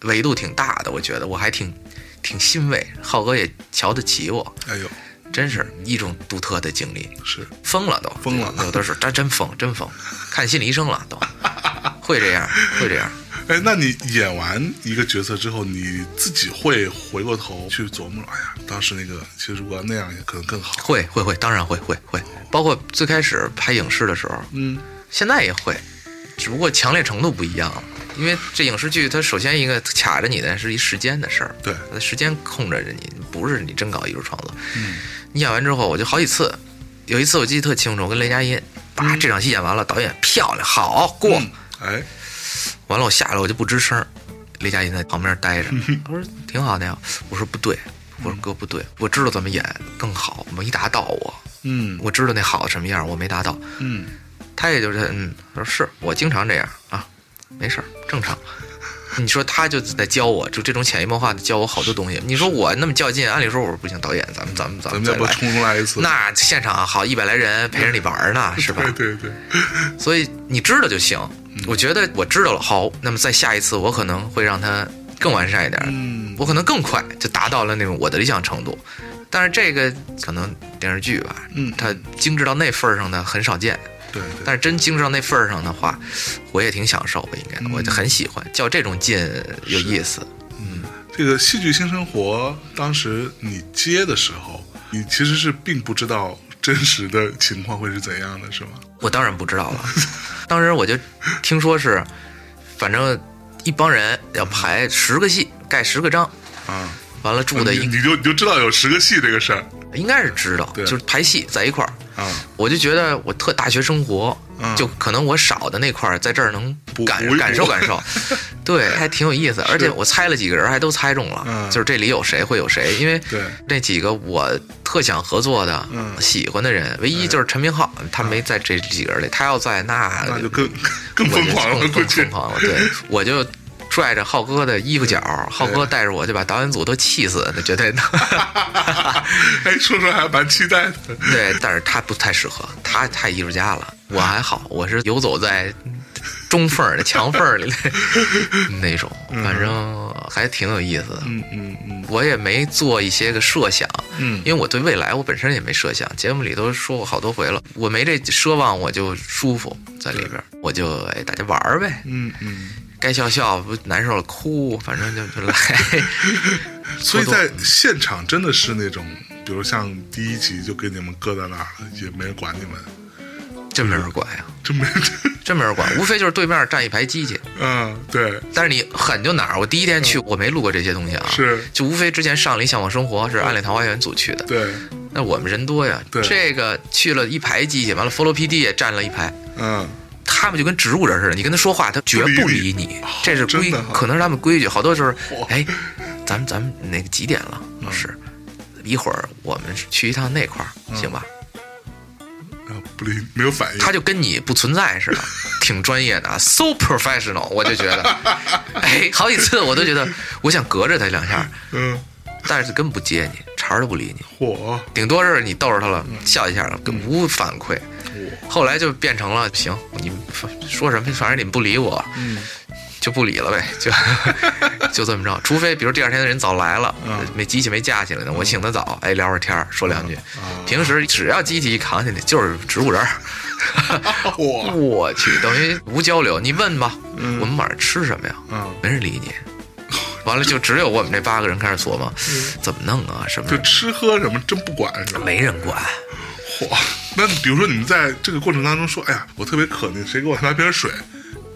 我，维度挺大的，我觉得我还挺挺欣慰，浩哥也瞧得起我，哎呦，真是一种独特的经历，是，疯了都，疯了。有的是真真疯，真疯，看心理医生了都，会这样，会这样。哎，那你演完一个角色之后，你自己会回过头去琢磨，哎呀，当时那个其实如果那样也可能更好。会会会，当然会会会，包括最开始拍影视的时候，嗯。现在也会，只不过强烈程度不一样。了。因为这影视剧，它首先一个卡着你的是一时间的事儿，对，它时间控制着你，不是你真搞艺术创作。嗯你演完之后，我就好几次，有一次我记得特清楚，我跟雷佳音，把，这场戏演完了，导演漂亮，好过，嗯哎，完了我下来我就不吱声，雷佳音在旁边待着，他说挺好的呀，我说不对，我说哥不对，我知道怎么演更好，没达到我，嗯。我知道那好什么样，我没达到，嗯。他也就是嗯，他说是我经常这样啊，没事儿，正常。你说他就在教我，就这种潜移默化的教我好多东西。你说我那么较劲，按理说我说不行，导演，咱们咱们咱咱们再来一次？那现场好一百来人陪着你玩呢，是吧？对对对，所以你知道就行。我觉得我知道了，好，那么再下一次我可能会让他更完善一点，嗯我可能更快就达到了那种我的理想程度。但是这个可能电视剧吧，嗯它精致到那份儿上的很少见。对对，但是真精致到那份儿上的话，我也挺享受的，应该，嗯。我就很喜欢，较这种劲有意思。嗯这个戏剧新生活，当时你接的时候，你其实是并不知道真实的情况会是怎样的，是吗？我当然不知道了，当时我就听说是，反正一帮人要排十个戏，盖十个章，啊，完了住的一你你就你就知道有十个戏这个事儿。应该是知道，对。就是排戏在一块儿。啊，我就觉得我特大学生活，嗯就可能我少的那块儿在这儿能感感受感受，对，还挺有意思。而且我猜了几个人，还都猜中了，嗯就是这里有谁会有谁，因为对。那几个我特想合作的、嗯。喜欢的人，唯一就是陈明浩，他没在这几个人里，他要在那那就更更疯狂了，更疯狂了。对，我就拽着浩哥的衣服角，浩哥带着我就把导演组都气死，那绝对的。哎，说说还蛮期待的。对，但是他不太适合，他太艺术家了。我还好，我是游走在中缝儿的墙缝儿里的 那种，反正还挺有意思的。嗯嗯嗯我也没做一些个设想，嗯因为我对未来我本身也没设想，节目里都说过好多回了，我没这奢望，我就舒服在里边儿，我就哎大家玩儿呗，嗯嗯。该笑笑，不难受了哭，反正就就来。所以在现场真的是那种，比如像第一集就给你们搁在那儿了，也没人管你们，真没人管呀，真没人。真没人管，无非就是对面站一排机器。嗯，对，但是你狠就哪儿？我第一天去，我没录过这些东西啊，是就无非之前上了一《向往生活》，是暗恋桃花源组去的。对，那我们人多呀，对这个去了一排机器，完了佛罗 PD 也站了一排，嗯，他们就跟植物人似的，你跟他说话，他绝不理你，这是规可能是他们规矩。好多就是嚯，哎，咱们咱们那个几点了？老师，一会儿我们去一趟那块儿，行吧？不理，没有反应。他就跟你不存在似的，挺专业的啊，so professional，我就觉得，哎，好几次我都觉得我想隔着他两下，嗯，但是根本不接你，茬儿都不理你，嚯，顶多是你逗着他了，笑一下了，跟无反馈。嚯，后来就变成了，行，你们说什么，反正你们不理我，嗯，就不理了呗，就 就这么着。除非比如第二天的人早来了，没机器没架起来呢，我醒得早，哎，聊会儿天儿，说两句。平时只要机器一扛起来，就是植物人 我去，等于无交流。你问吧，我们晚上吃什么呀？嗯，没人理你。完了，就只有我们这八个人开始琢磨，怎么弄啊？什么？就吃喝什么真不管是吧？没人管。嚯，那比如说你们在这个过程当中说，哎呀，我特别渴，那谁给我拿瓶水？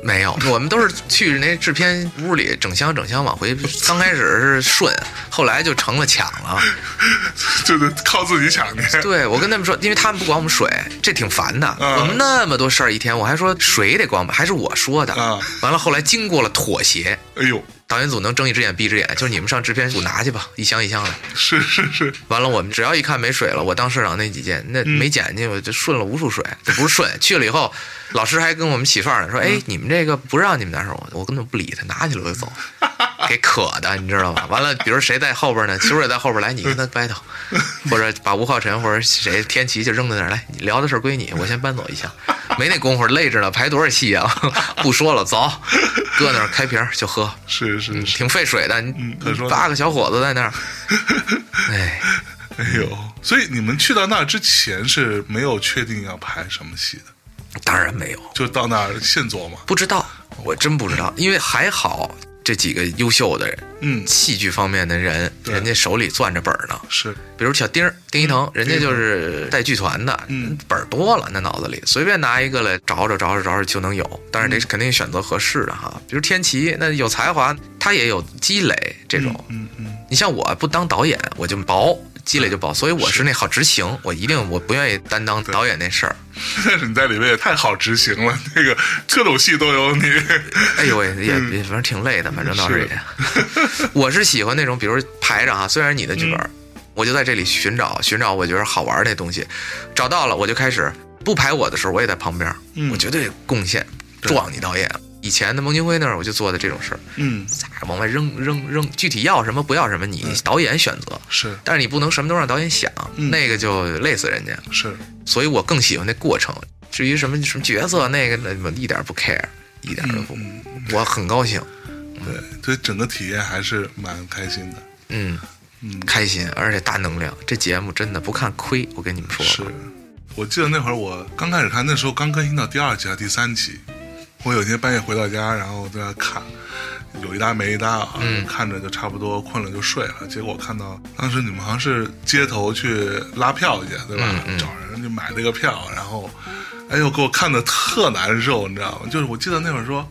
没有，我们都是去那制片屋里整箱整箱往回。刚开始是顺，后来就成了抢了，就是靠自己抢去。对，我跟他们说，因为他们不管我们水，这挺烦的。我们那么多事儿一天，我还说水得管吧，还是我说的。完了，后来经过了妥协。哎呦。导演组能睁一只眼闭一只眼，就是你们上制片组拿去吧，一箱一箱的。是是是。完了，我们只要一看没水了，我当社长那几件那没捡进，我就顺了无数水。这不是顺，去了以后，老师还跟我们起范儿呢，说：“哎，你们这个不让你们拿手，我根本不理他，拿起来我就走。”给渴的，你知道吧？完了，比如谁在后边呢？其实也在后边来，你跟他 battle，或者把吴昊辰或者谁天琪就扔在那儿来，聊的事归你，我先搬走一下。没那功夫，累着呢，排多少戏啊？不说了，走，搁那儿开瓶就喝。是是是，挺费水的。嗯，八个小伙子在那儿，哎，哎呦，所以你们去到那儿之前是没有确定要拍什么戏的？当然没有，就到那儿现做嘛。不知道，我真不知道，因为还好。这几个优秀的人，嗯，戏剧方面的人，人家手里攥着本儿呢。是，比如小丁儿、丁一腾，人家就是带剧团的，嗯，本儿多了，那脑子里随便拿一个来找找找找找找就能有。但是得肯定选择合适的哈。比如天齐，那有才华，他也有积累这种。嗯嗯，你像我不当导演，我就薄。积累就薄，所以我是那好执行，我一定我不愿意担当导演那事儿。但 是你在里面也太好执行了，那个各种戏都有你。哎呦喂，也反正挺累的，反正倒是也。我是喜欢那种，比如排着哈，虽然你的剧本，我就在这里寻找寻找我觉得好玩那东西，找到了我就开始不排我的时候，我也在旁边，我绝对贡献撞你导演。以前的孟京辉那儿，我就做的这种事儿，嗯，咋往外扔扔扔，具体要什么不要什么，你导演选择是，但是你不能什么都让导演想，那个就累死人家。是，所以我更喜欢那过程。至于什么什么角色，那个那我一点不 care，一点都不，我很高兴。对，所以整个体验还是蛮开心的。嗯嗯，开心，而且大能量。这节目真的不看亏，我跟你们说。是，我记得那会儿我刚开始看，那时候刚更新到第二集还是第三集。我有一天半夜回到家，然后在那看，有一搭没一搭啊，看着就差不多困了就睡了。结果看到当时你们好像是街头去拉票去，对吧？找人去买那个票，然后，哎呦，给我看的特难受，你知道吗？就是我记得那会儿说，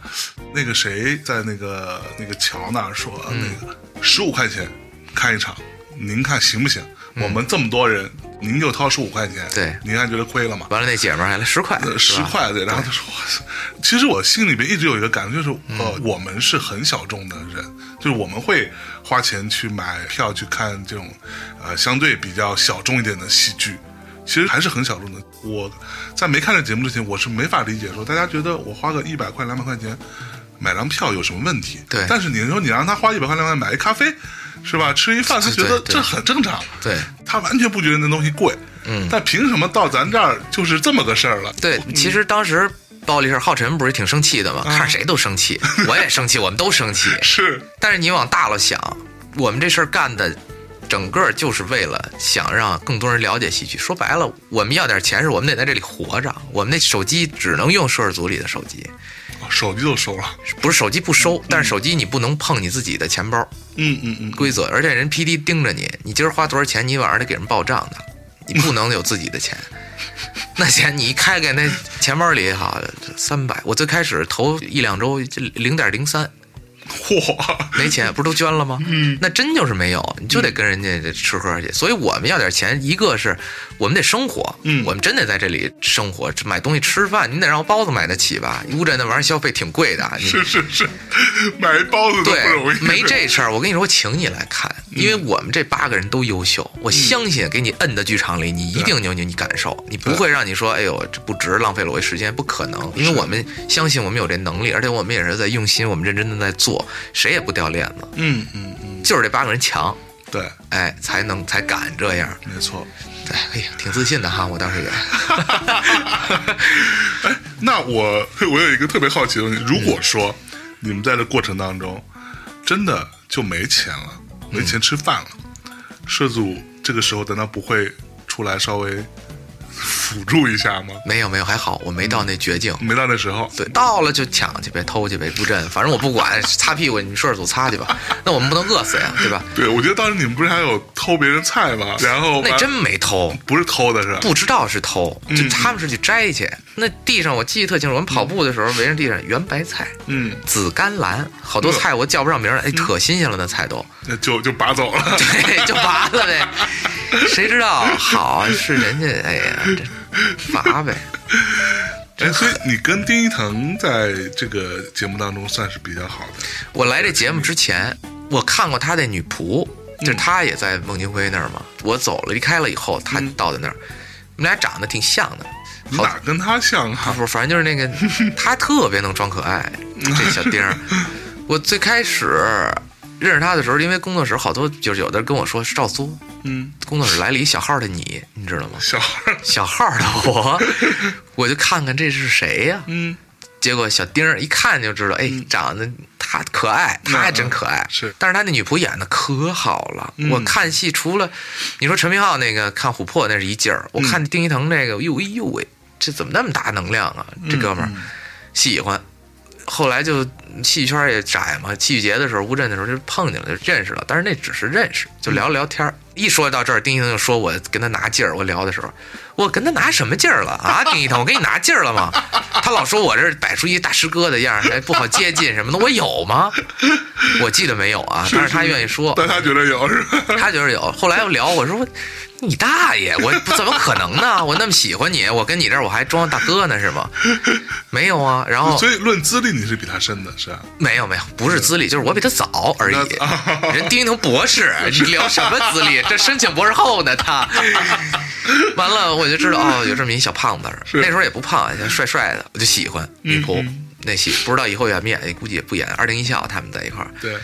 那个谁在那个那个桥那儿说，那个十五块钱看一场，您看行不行？我们这么多人。您就掏十五块钱，对，您还觉得亏了吗？完了，那姐们儿还来十块，十块对。然后他说：“ 其实我心里边一直有一个感觉，就是呃，我们是很小众的人，就是我们会花钱去买票去看这种呃相对比较小众一点的戏剧，其实还是很小众的。我在没看这节目之前，我是没法理解说大家觉得我花个一百块两百块钱买张票有什么问题？对。但是你说你让他花一百块两百买一咖啡。”是吧？吃一饭，他觉得这很正常。对，他完全不觉得那东西贵。嗯，但凭什么到咱这儿就是这么个事儿了？对，其实当时暴力事儿，浩辰不是挺生气的吗？看谁都生气，我也生气，我们都生气。是，但是你往大了想，我们这事儿干的，整个就是为了想让更多人了解戏曲。说白了，我们要点钱，是我们得在这里活着。我们那手机只能用摄制组里的手机。手机都收了，不是手机不收，但是手机你不能碰你自己的钱包。嗯嗯嗯，规则，而且人 P D 盯着你，你今儿花多少钱，你晚上得给人报账的，你不能有自己的钱。那钱你一开开那钱包里哈，三百，我最开始头一两周就零点零三。嚯，没钱不是都捐了吗？嗯，那真就是没有，你就得跟人家吃喝去。所以我们要点钱，一个是我们得生活，嗯，我们真得在这里生活，买东西吃饭，你得让包子买得起吧？乌镇那玩意儿消费挺贵的，是是是，买一包子都不容易。没这事儿，我跟你说，请你来看，因为我们这八个人都优秀，我相信给你摁在剧场里，你一定扭扭，你感受，你不会让你说，哎呦，这不值，浪费了我时间，不可能，因为我们相信我们有这能力，而且我们也是在用心，我们认真的在做。谁也不掉链子，嗯嗯嗯，就是这八个人强，对，哎，才能才敢这样，没错，对，哎呀，挺自信的哈，我当时也。哎，那我我有一个特别好奇的问题，如果说你们在这过程当中，真的就没钱了，没钱吃饭了，社组这个时候难道不会出来稍微辅助一下吗？没有没有，还好我没到那绝境。没到那时候，对，到了就抢去呗，偷去呗，布阵，反正我不管，擦屁股你顺手擦去吧。那我们不能饿死呀，对吧？对，我觉得当时你们不是还有偷别人菜吗？然后那真没偷，不是偷的是？不知道是偷，就他们是去摘去。那地上我记得特清楚，我们跑步的时候围着地上圆白菜，嗯，紫甘蓝，好多菜我叫不上名来，哎，可新鲜了那菜都，那就就拔走了，对，就拔了呗。谁知道好是人家，哎呀，这罚呗。哎，所以你跟丁一腾在这个节目当中算是比较好的。我来这节目之前，我看过他的女仆，就是他也在孟京辉那儿嘛。我走了离开了以后，他到在那儿，我们俩长得挺像的。哪跟他像啊？不，反正就是那个，他特别能装可爱，这小丁儿。我最开始认识他的时候，因为工作室好多就是有的人跟我说是赵苏，嗯，工作室来了一小号的你，你知道吗？小号小号的我，我就看看这是谁呀？嗯，结果小丁儿一看就知道，哎，长得他可爱，他还真可爱。是，但是他那女仆演的可好了。我看戏除了你说陈明昊那个看《琥珀》那是一劲儿，我看丁一腾这个，哟哎呦喂，这怎么那么大能量啊？这哥们儿喜欢。后来就戏剧圈也窄嘛，戏剧节的时候乌镇的时候就碰见了，就认识了。但是那只是认识，就聊聊天儿。一说到这儿，丁一腾就说我跟他拿劲儿。我聊的时候，我跟他拿什么劲儿了啊？丁一腾，我给你拿劲儿了吗？他老说我这摆出一大师哥的样儿，还不好接近什么的。我有吗？我记得没有啊，但是他愿意说，但他觉得有是吧？他觉得有。后来又聊，我说你大爷，我怎么可能呢？我那么喜欢你，我跟你这儿我还装大哥呢是吗？没有啊。然后所以论资历你是比他深的是吧？没有没有，不是资历，就是我比他早而已。人丁一腾博士，你聊什么资历？这申请博士后呢，他。完了，我就知道哦，有这么一小胖子，那时候也不胖，帅帅的，我就喜欢女仆那戏，不知道以后演不演，估计也不演。二零一笑他们在一块儿。对。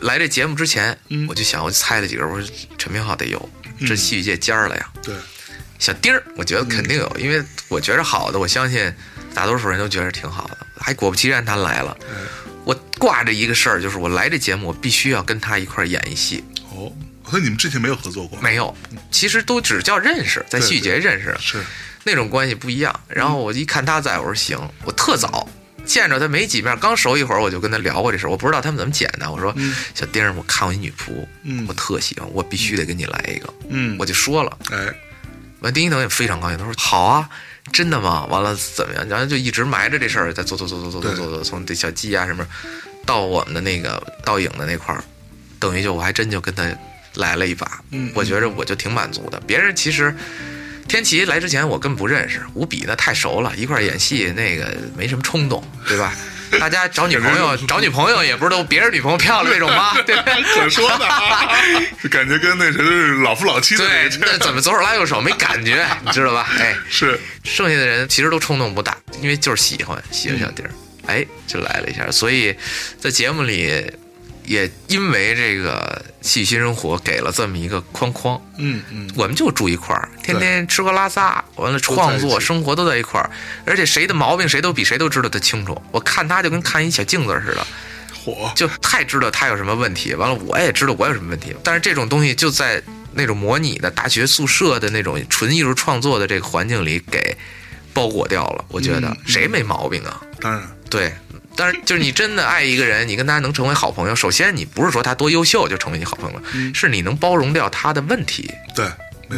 来这节目之前，我就想，我就猜了几个，我说陈明浩得有，这戏剧界尖儿了呀。对。小丁儿，我觉得肯定有，因为我觉着好的，我相信大多数人都觉得挺好的。还果不其然，他来了。我挂着一个事儿，就是我来这节目，我必须要跟他一块儿演一戏。哦。和你们之前没有合作过？没有，其实都只叫认识，在戏剧节认识，是那种关系不一样。然后我一看他在，我说行，我特早见着他没几面，刚熟一会儿，我就跟他聊过这事儿。我不知道他们怎么剪的，我说小丁，我看过你女仆，嗯，我特喜欢，我必须得跟你来一个，嗯，我就说了，哎，完丁一腾也非常高兴，他说好啊，真的吗？完了怎么样？然后就一直埋着这事儿，在做做做做做做做做，从这小鸡啊什么到我们的那个倒影的那块儿，等于就我还真就跟他。来了一把，嗯，我觉着我就挺满足的。别人其实，天琪来之前我根本不认识，吴比那太熟了，一块演戏那个没什么冲动，对吧？大家找女朋友找女朋友也不是都别人女朋友漂亮那种吗？对，可说呢，就 感觉跟那谁是老夫老妻的。对，那怎么左手拉右手没感觉，你知道吧？哎，是，剩下的人其实都冲动不大，因为就是喜欢喜欢小丁儿，哎，就来了一下，所以在节目里。也因为这个戏剧新生活给了这么一个框框，嗯嗯，我们就住一块儿，天天吃喝拉撒，完了创作生活都在一块儿，而且谁的毛病谁都比谁都知道的清楚。我看他就跟看一小镜子似的，火就太知道他有什么问题。完了，我也知道我有什么问题。但是这种东西就在那种模拟的大学宿舍的那种纯艺术创作的这个环境里给包裹掉了。我觉得谁没毛病啊？当然，对。但是，就是你真的爱一个人，你跟他能成为好朋友。首先，你不是说他多优秀就成为你好朋友，是你能包容掉他的问题。对，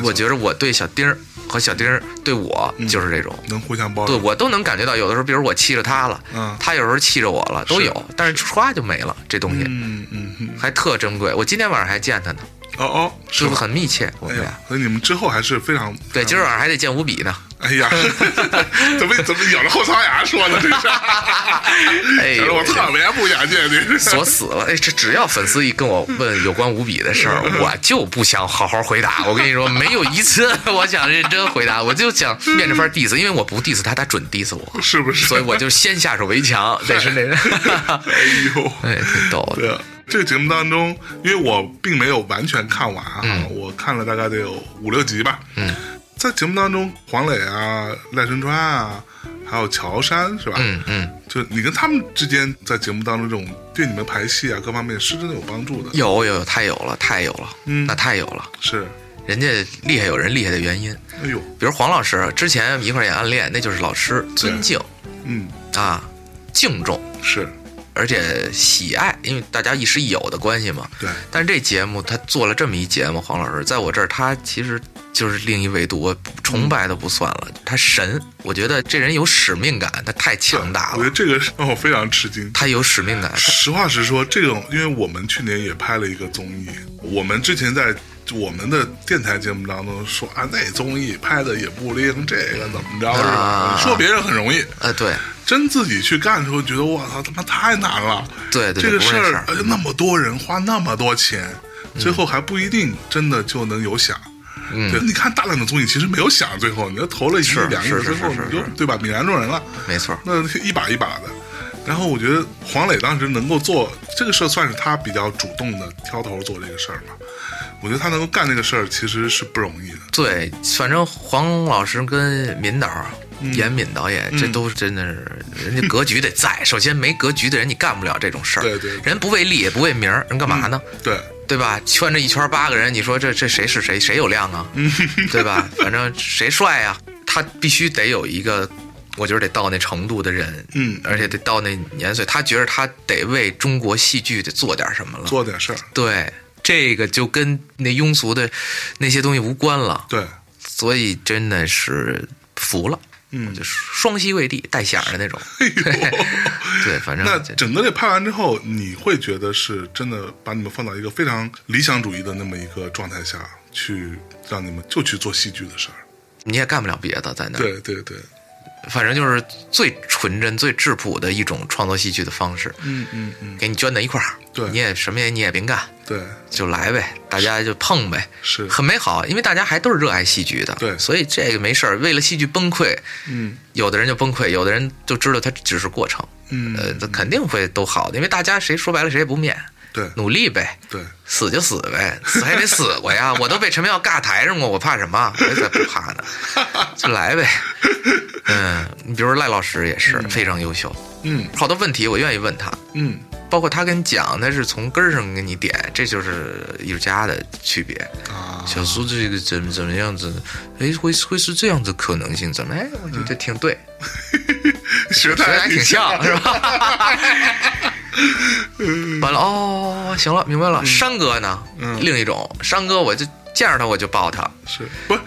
我觉得我对小丁儿和小丁儿对我就是这种能互相包容。对我都能感觉到，有的时候，比如我气着他了，嗯，他有时候气着我了，都有。但是唰就没了，这东西，嗯嗯，还特珍贵。我今天晚上还见他呢。哦哦，是不是很密切？我们俩，所以你们之后还是非常对。今儿晚上还得见五笔呢。哎呀，怎么怎么咬着后槽牙说呢？这是，哎呦，我特别不想见你，锁死了。哎，这只要粉丝一跟我问有关五笔的事儿，我就不想好好回答。我跟你说，没有一次我想认真回答，我就想变着法 diss，因为我不 diss 他，他准 diss 我，是不是？所以我就先下手为强。得是那个，哎呦，哎，挺逗的。这个节目当中，因为我并没有完全看完啊，我看了大概得有五六集吧。嗯，在节目当中，黄磊啊、赖声川啊，还有乔杉是吧？嗯嗯，就你跟他们之间在节目当中这种对你们排戏啊各方面是真的有帮助的。有有有，太有了，太有了，嗯。那太有了。是，人家厉害有人厉害的原因，哎呦，比如黄老师之前一块儿演《暗恋》，那就是老师尊敬。嗯，啊，敬重，是而且喜爱，因为大家亦师亦友的关系嘛。对，但是这节目他做了这么一节目，黄老师在我这儿他其实就是另一维度，我崇拜都不算了，他神，我觉得这人有使命感，他太强大了，我觉得这个让我非常吃惊。他有使命感，实话实说，这种因为我们去年也拍了一个综艺，我们之前在我们的电台节目当中说啊，那综艺拍的也不灵，这个怎么着是吧？啊说别人很容易，呃，对真自己去干的时候，觉得我操，他妈太难了。对对，这个事不是那儿，而且那么多人花那么多钱，最后还不一定真的就能有响。你看大量的综艺其实没有响，最后你要投了一两亿，是是最后是你就是对吧？泯然众人了。没错，那一把一把的。然后我觉得黄磊当时能够做这个事儿，算是他比较主动的挑头做这个事儿嘛。我觉得他能够干这个事儿，其实是不容易的。对，反正黄老师跟闵导。嗯严敏导演，这都真的是人家格局得在。首先，没格局的人，你干不了这种事儿。对对对人不为利也不为名儿，人干嘛呢？对，对吧？圈着一圈八个人，你说这这谁是谁？谁有量啊？对吧？反正谁帅呀、他必须得有一个，我觉得得到那程度的人，嗯而且得到那年岁，他觉得他得为中国戏剧得做点什么了。做点事儿。对，这个就跟那庸俗的那些东西无关了。对，所以真的是服了，嗯就是双膝跪地带响的那种。哎呦，对，反正那整个这拍完之后，你会觉得是真的把你们放到一个非常理想主义的那么一个状态下去，让你们就去做戏剧的事儿。你也干不了别的，在那儿。对对对，反正就是最纯真、最质朴的一种创作戏剧的方式，嗯嗯嗯，给你圈在一块儿，对。你也什么也你也别干，对，就来呗，大家就碰呗，是，很美好，因为大家还都是热爱戏剧的，对。所以这个没事儿。为了戏剧崩溃，嗯。有的人就崩溃，有的人就知道它只是过程，嗯，呃，肯定会都好的，因为大家谁说白了谁也不面，对。努力呗，对，死就死呗，死还得死过呀！我都被陈妙尬台上过，我怕什么？我才不怕呢，就来呗。嗯，你比如说赖老师也是非常优秀，嗯。好多问题我愿意问他，嗯包括他跟你讲，他是从根儿上给你点，这就是艺术家的区别。啊，小苏这个怎么怎么样子？哎，会会是这样子可能性？怎么？哎，我觉得挺对，学的还挺像，是吧？完了哦，行了，明白了。山哥呢？嗯另一种，山哥我就见着他我就抱他。是不是？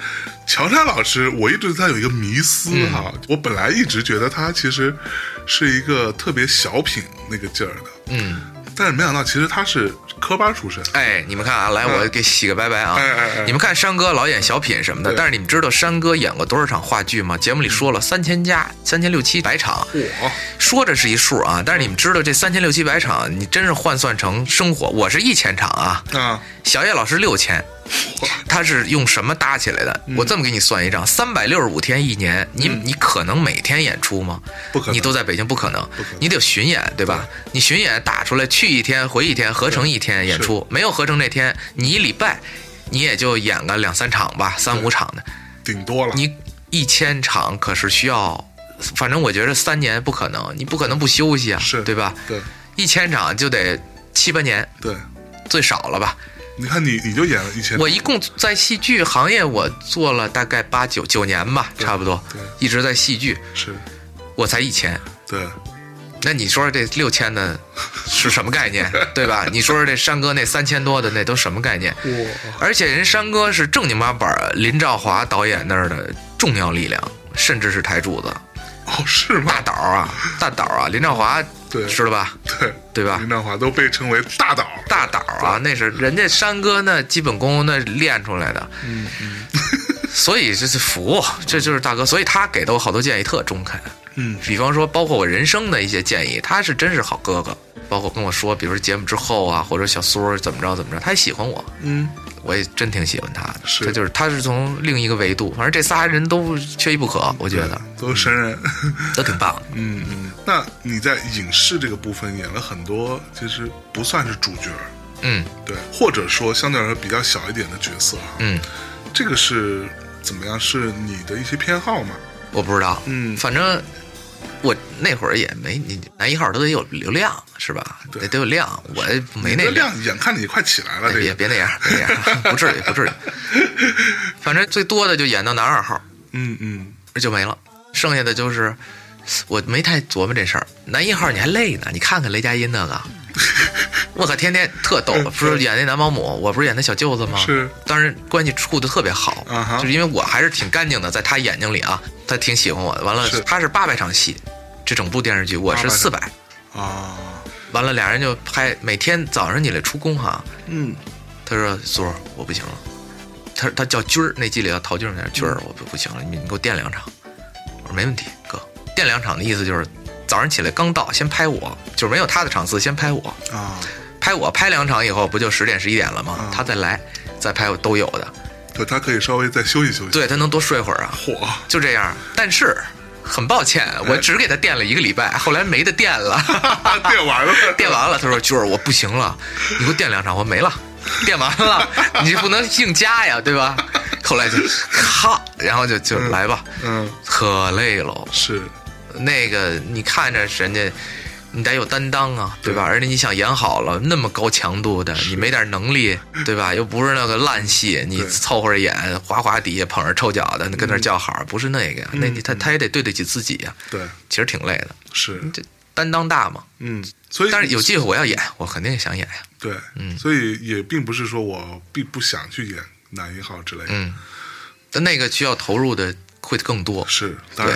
乔杉老师，我一直对他有一个迷思哈、嗯我本来一直觉得他其实是一个特别小品那个劲儿的，嗯，但是没想到其实他是科班出身。哎，你们看啊，来，我给洗个白白啊。哎哎哎。你们看山哥老演小品什么的，但是你们知道山哥演过多少场话剧吗？节目里说了三千加、三千六七百场，嚯，说着是一数啊，但是你们知道这三千六七百场，你真是换算成生活，我是一千场啊，啊，小叶老师六千，他是用什么搭起来的？我这么给你算一账，三百六十五天一年，你你可能每天演出吗？不可能你都在北京，不可能不可能，你得巡演，对吧？你巡演打出来，去一天回一天，合成一天演出，没有合成那天，你一礼拜你也就演个两三场吧，三五场的，顶多了。你一千场可是需要。反正我觉得三年不可能，你不可能不休息啊，是对吧？对一千场就得七八年，对，最少了吧？你看你你就演了一千，我一共在戏剧行业我做了大概八九九年吧，差不多对，一直在戏剧，是，我才一千。对，那你说说这六千的是什么概念，对吧？你说说这山哥那三千多的那都什么概念？哇，而且人山哥是正经八百林兆华导演那儿的重要力量，甚至是台柱子哦，是吗大？导啊，大导啊，林兆华对。知道吧？对。对吧？林兆华都被称为大导，大导啊，那是人家山哥那基本功那练出来的，嗯嗯。所以这是服，这就是大哥，所以他给的我好多建议特中肯。嗯，比方说，包括我人生的一些建议，他是真是好哥哥。包括跟我说，比如说节目之后啊，或者小苏怎么着怎么着，他也喜欢我，嗯，我也真挺喜欢他的。是他就是他是从另一个维度，反正这仨人都缺一不可，我觉得都是神人。都挺棒的。嗯嗯，那你在影视这个部分演了很多，其实不算是主角，嗯对，或者说相对来说比较小一点的角色啊，嗯，这个是怎么样？是你的一些偏好吗？我不知道，嗯反正我那会儿也没你男一号都得有流量是吧？得得有量，我没那量。眼看你快起来了，别别那样，别那样，不至于不至于。反正最多的就演到男二号，嗯嗯，就没了。剩下的就是我没太琢磨这事儿。男一号你还累呢，你看看雷佳音那个。我可天天特逗，不是演那男保姆，我不是演那小舅子吗？是，当时关系处的特别好，就是因为我还是挺干净的，在他眼睛里啊，他挺喜欢我的。完了，他是八百场戏，这整部电视剧我是四百啊。完了，俩人就拍，每天早上起来出工哈。嗯，他说苏儿我不行了，他他叫军儿，那剧里叫陶军儿，军儿我不不行了，你你给我垫两场。我说没问题，哥，垫两场的意思就是。早上起来刚到，先拍我，就是没有他的场次，先拍我啊，拍我拍两场以后，不就十点十一点了吗？他再来再拍我都有的，对他可以稍微再休息休息，对他能多睡会儿啊。嚯，就这样。但是很抱歉，我只给他垫了一个礼拜，后来没得垫了，垫完了，垫完了。他说：“军儿，我不行了，你给我垫两场。”我没了，垫完了，你不能硬加呀，对吧？后来就咔，然后就就来吧，嗯，可累了，是。那个，你看着人家，你得有担当啊，对吧？而且你想演好了，那么高强度的，你没点能力，对吧？又不是那个烂戏，你凑合着演，哗哗底下捧着臭脚的，跟那叫好，不是那个，那你他他也得对得起自己呀。对，其实挺累的。是，这担当大嘛。嗯，所以但是有机会我要演，我肯定想演呀。对，嗯，所以也并不是说我并不想去演男一号之类的。嗯，但那个需要投入的会更多。是，对。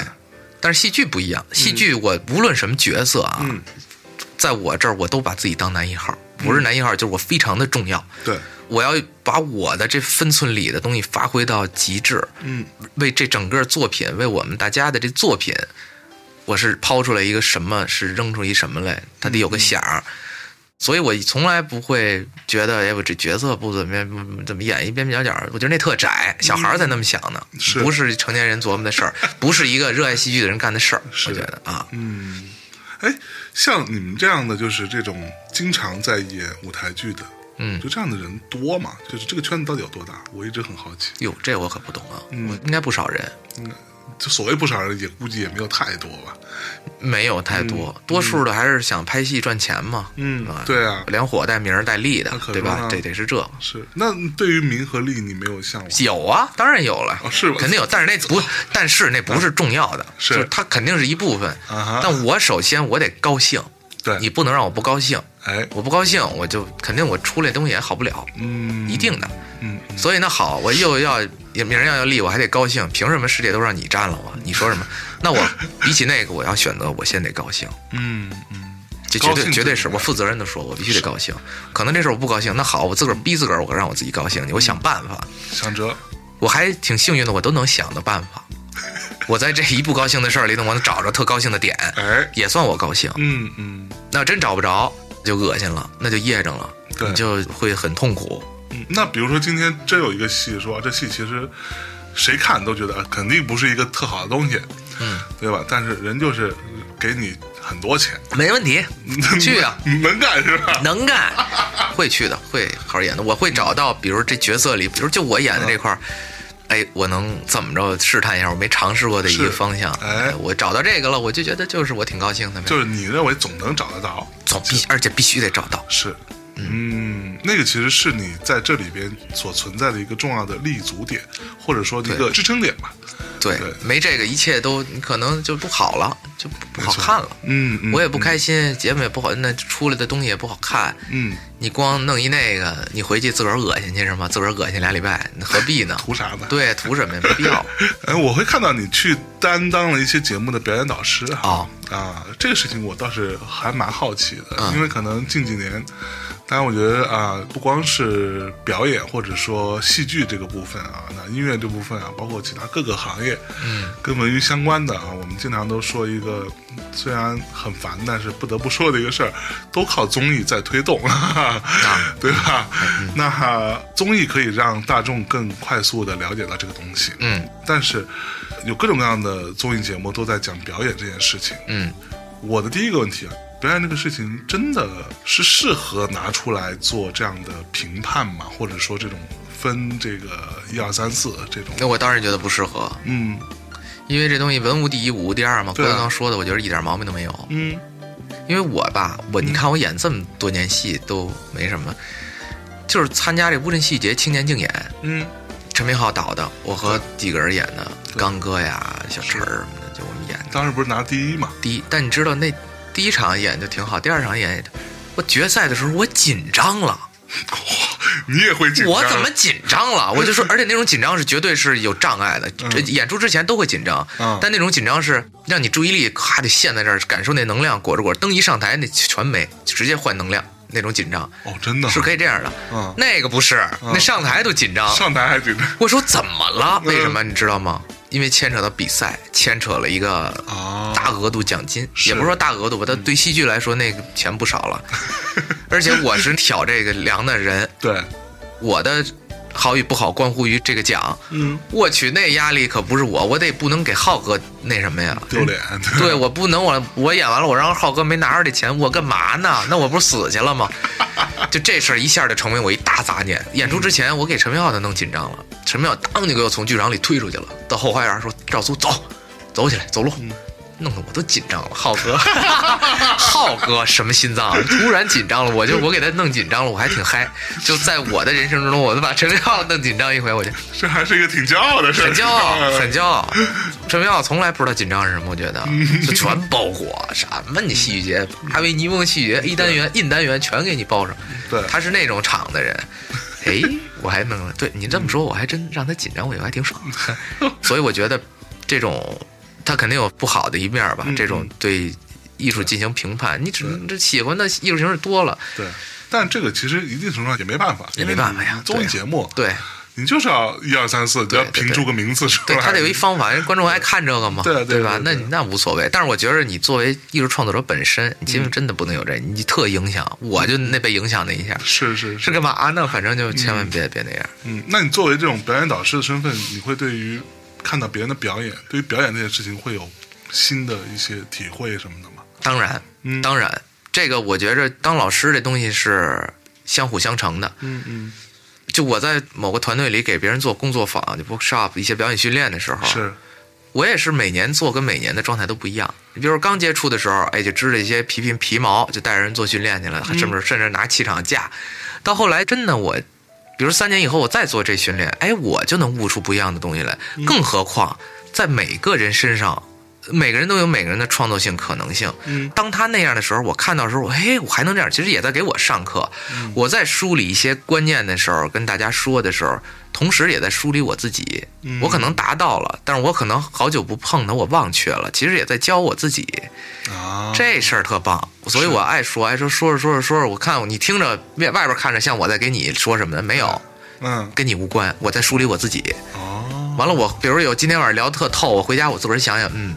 但是戏剧不一样，戏剧我无论什么角色啊，在我这儿我都把自己当男一号，不是男一号就是我非常的重要。对，我要把我的这分寸里的东西发挥到极致。嗯，为这整个作品，为我们大家的这作品，我是抛出来一个什么是扔出一什么来，它得有个响。所以我从来不会觉得，哎，我这角色不怎么样，怎么演一边边角角？我觉得那特窄，小孩才那么想呢，不是成年人琢磨的事儿，不是一个热爱戏剧的人干的事儿。我觉得啊，嗯，哎，像你们这样的，就是这种经常在演舞台剧的，嗯，就这样的人多吗？就是这个圈子到底有多大？我一直很好奇。哟，这我可不懂啊，我应该不少人。嗯。就所谓不少人，也估计也没有太多吧，没有太多，多数的还是想拍戏赚钱嘛。嗯，对啊，连火带名带利的，对吧？这得是这。是，那对于名和利，你没有向往？有啊，当然有了，是吧？肯定有，但是那不，但是那不是重要的，是它肯定是一部分。但我首先我得高兴，对你不能让我不高兴。哎，我不高兴，我就肯定我出来东西也好不了。嗯，一定的。嗯，所以那好，我又要也名要要立，我还得高兴。凭什么世界都让你占了我？你说什么？那我比起那个，我要选择，我先得高兴。嗯嗯，这绝对绝对是我负责任的说，我必须得高兴。可能这事我不高兴，那好，我自个儿逼自个儿，我让我自己高兴。我想办法，想辙。我还挺幸运的，我都能想到办法。我在这一不高兴的事儿里头，我能找着特高兴的点，哎，也算我高兴。嗯嗯，那真找不着，就恶心了，那就噎着了，你就会很痛苦。嗯，那比如说今天真有一个戏，说这戏其实谁看都觉得肯定不是一个特好的东西，嗯，对吧？但是人就是给你很多钱，没问题，去啊，能干是吧？能干，会去的，会好好演的。我会找到，比如这角色里，比如就我演的这块儿，哎，我能怎么着试探一下我没尝试过的一个方向？哎，我找到这个了，我就觉得就是我挺高兴的。就是你认为总能找得到，总必而且必须得找到，是。嗯，那个其实是你在这里边所存在的一个重要的立足点，或者说一个支撑点吧。对，没这个，一切都你可能就不好了，就不好看了。嗯，我也不开心，节目也不好，那出来的东西也不好看。嗯，你光弄一那个，你回去自个儿恶心去是吗？自个儿恶心俩礼拜，何必呢？图啥呢？对，图什么呀？没必要。哎，我会看到你去担当了一些节目的表演导师啊啊，这个事情我倒是还蛮好奇的，因为可能近几年。当然，我觉得啊，不光是表演或者说戏剧这个部分啊，那音乐这部分啊，包括其他各个行业，嗯，跟文娱相关的啊，我们经常都说一个虽然很烦，但是不得不说的一个事儿，都靠综艺在推动，对吧？那综艺可以让大众更快速的了解到这个东西，嗯，但是有各种各样的综艺节目都在讲表演这件事情，嗯，我的第一个问题啊。表演这个事情真的是适合拿出来做这样的评判吗？或者说这种分这个一二三四这种？那我当然觉得不适合。嗯，因为这东西文无第一，武无第二嘛。郭德纲说的，我觉得一点毛病都没有。嗯因为我吧，我你看我演这么多年戏都没什么，就是参加这乌镇戏剧节青年竞演，嗯，陈明浩导的，我和几个人演的，刚哥呀、小陈儿什么的，就我们演的当时不是拿第一嘛？第一。但你知道那第一场演就挺好，第二场演也，我决赛的时候我紧张了。你也会紧张？我怎么紧张了？我就说，而且那种紧张是绝对是有障碍的。这演出之前都会紧张，嗯但那种紧张是让你注意力咔就陷在这儿，感受那能量，裹着裹着，灯一上台那全没，直接换能量。那种紧张哦，真的是可以这样的，嗯那个不是，那上台都紧张。上台还紧张我说怎么了？嗯为什么你知道吗？因为牵扯到比赛，牵扯了一个啊？大额度奖金，是也不是说大额度吧，但对戏剧来说那个钱不少了。而且我是挑这个梁的人，对，我的好与不好关乎于这个奖。嗯，我去，那压力可不是我，我得不能给浩哥那什么呀？丢脸，对，我不能我我演完了，我让浩哥没拿着这钱，我干嘛呢？那我不是死去了吗？就这事儿一下就成为我一大杂念。演出之前，我给陈明昊都弄紧张了，陈明昊当就给我从剧场里推出去了，到后花园说：“赵苏走，走起来，走路。”弄得我都紧张了，浩哥，浩哥什么心脏啊？突然紧张了，我就我给他弄紧张了，我还挺嗨。就在我的人生之中，我都把陈明昊弄紧张一回，我就这还是一个挺骄傲的事儿，很骄傲，很骄傲。陈明浩从来不知道紧张是什么，我觉得 就全包裹。什么你戏剧节，哈维尼翁戏剧节一单元、印单元全给你包上。对他是那种场的人。哎，我还能对你这么说，我还真让他紧张，我觉得还挺爽。所以我觉得这种他肯定有不好的一面吧。这种对艺术进行评判，你只能这喜欢的艺术形式多了，对。但这个其实一定程度上也没办法，也没办法呀综艺节目，对。你就是要一二三四，就要评出个名次出来。对他得有一方法，人观众爱看这个嘛，对对吧？对对那你那无所谓。但是我觉得你作为艺术创作者本身，你其实真的不能有这，你特影响。我就那被影响那一下，是是是干嘛呢？反正就千万别别那样。嗯，那你作为这种表演导师的身份，你会对于看到别人的表演，对于表演这件事情会有新的一些体会什么的吗？当然，嗯当然，这个我觉着当老师这东西是相辅相成的。嗯嗯，就我在某个团队里给别人做工作坊，就 workshop 一些表演训练的时候，是我也是每年做跟每年的状态都不一样。你比如说刚接触的时候，哎，就织了一些皮皮皮毛，就带着人做训练去了，甚至甚至拿气场架。到后来真的我，比如三年以后我再做这训练，哎，我就能悟出不一样的东西来。更何况在每个人身上。每个人都有每个人的创造性可能性。嗯当他那样的时候，我看到的时候，嘿，我还能这样，其实也在给我上课。我在梳理一些观念的时候，跟大家说的时候，同时也在梳理我自己。我可能达到了，但是我可能好久不碰它，我忘却了。其实也在教我自己，啊，这事儿特棒，所以我爱说，爱说，说着说着说着，我看你听着外外边看着像我在给你说什么的，没有，嗯跟你无关，我在梳理我自己。哦，完了，我比如有今天晚上聊特透，我回家我自个儿想想，嗯，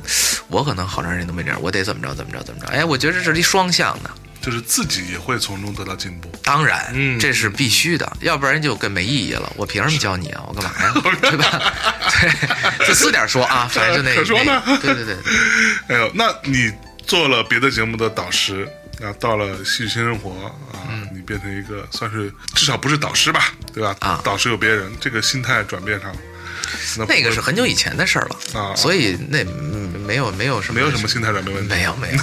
我可能好长时间都没这样，我得怎么着怎么着怎么着。哎，我觉得这是一双向的，就是自己也会从中得到进步。当然，嗯这是必须的，要不然就更没意义了。我凭什么教你啊？我干嘛呀？对吧？对，就私点说啊，反正就那可说呢那对对对，哎呦，那你做了别的节目的导师，啊，到了戏剧新生活啊，你变成一个算是至少不是导师吧，对吧？啊导师有别人，这个心态转变上，那那个是很久以前的事儿了啊所以那嗯没有没有什么没有什么心态上的问题。没有没 有，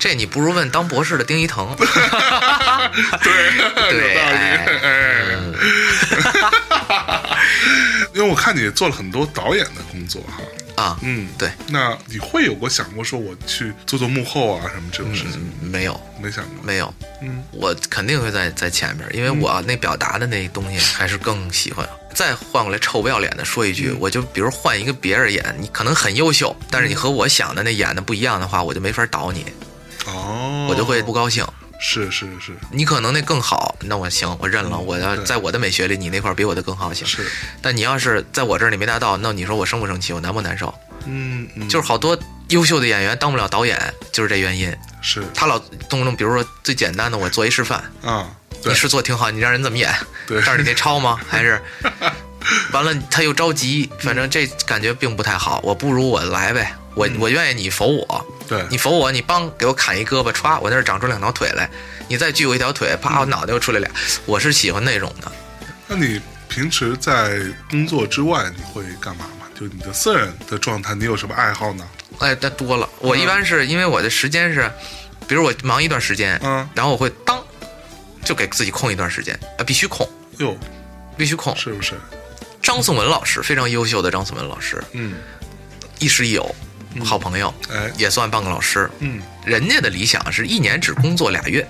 这你不如问当博士的丁一腾。对，对有道理。哎哎，因为我看你做了很多导演的工作哈，啊，嗯，对，那你会有过想过说我去做做幕后啊什么这种事情？没有。没想过。没有，嗯，我肯定会在在前面，因为我那表达的那东西还是更喜欢。再换过来臭不要脸的说一句，我就比如换一个别人演，你可能很优秀，但是你和我想的那演的不一样的话，我就没法导你，哦，我就会不高兴。是是是你可能那更好，那我行，我认了。我要在我的美学里，你那块儿比我的更好行。是，但你要是在我这儿你没达到，那你说我生不生气？我难不难受？嗯嗯，就是好多优秀的演员当不了导演，就是这原因。是他老动不动，比如说最简单的，我做一示范，啊，对你是做挺好，你让人怎么演？对但是你得抄吗？还是完了他又着急，反正这感觉并不太好。我不如我来呗，我我愿意你否我，对，你否我，你帮给我砍一胳膊，歘，我那儿长出两条腿来，你再锯我一条腿，啪，我脑袋又出来俩。我是喜欢那种的。那你平时在工作之外你会干嘛吗？就你的私人的状态，你有什么爱好呢？哎，那多了。我一般是因为我的时间是，比如我忙一段时间，嗯，然后我会当就给自己空一段时间，啊，必须空，哟，必须空。是不是？张颂文老师非常优秀的张颂文老师，嗯，亦师亦友，好朋友，哎，也算半个老师。嗯，人家的理想是一年只工作俩月，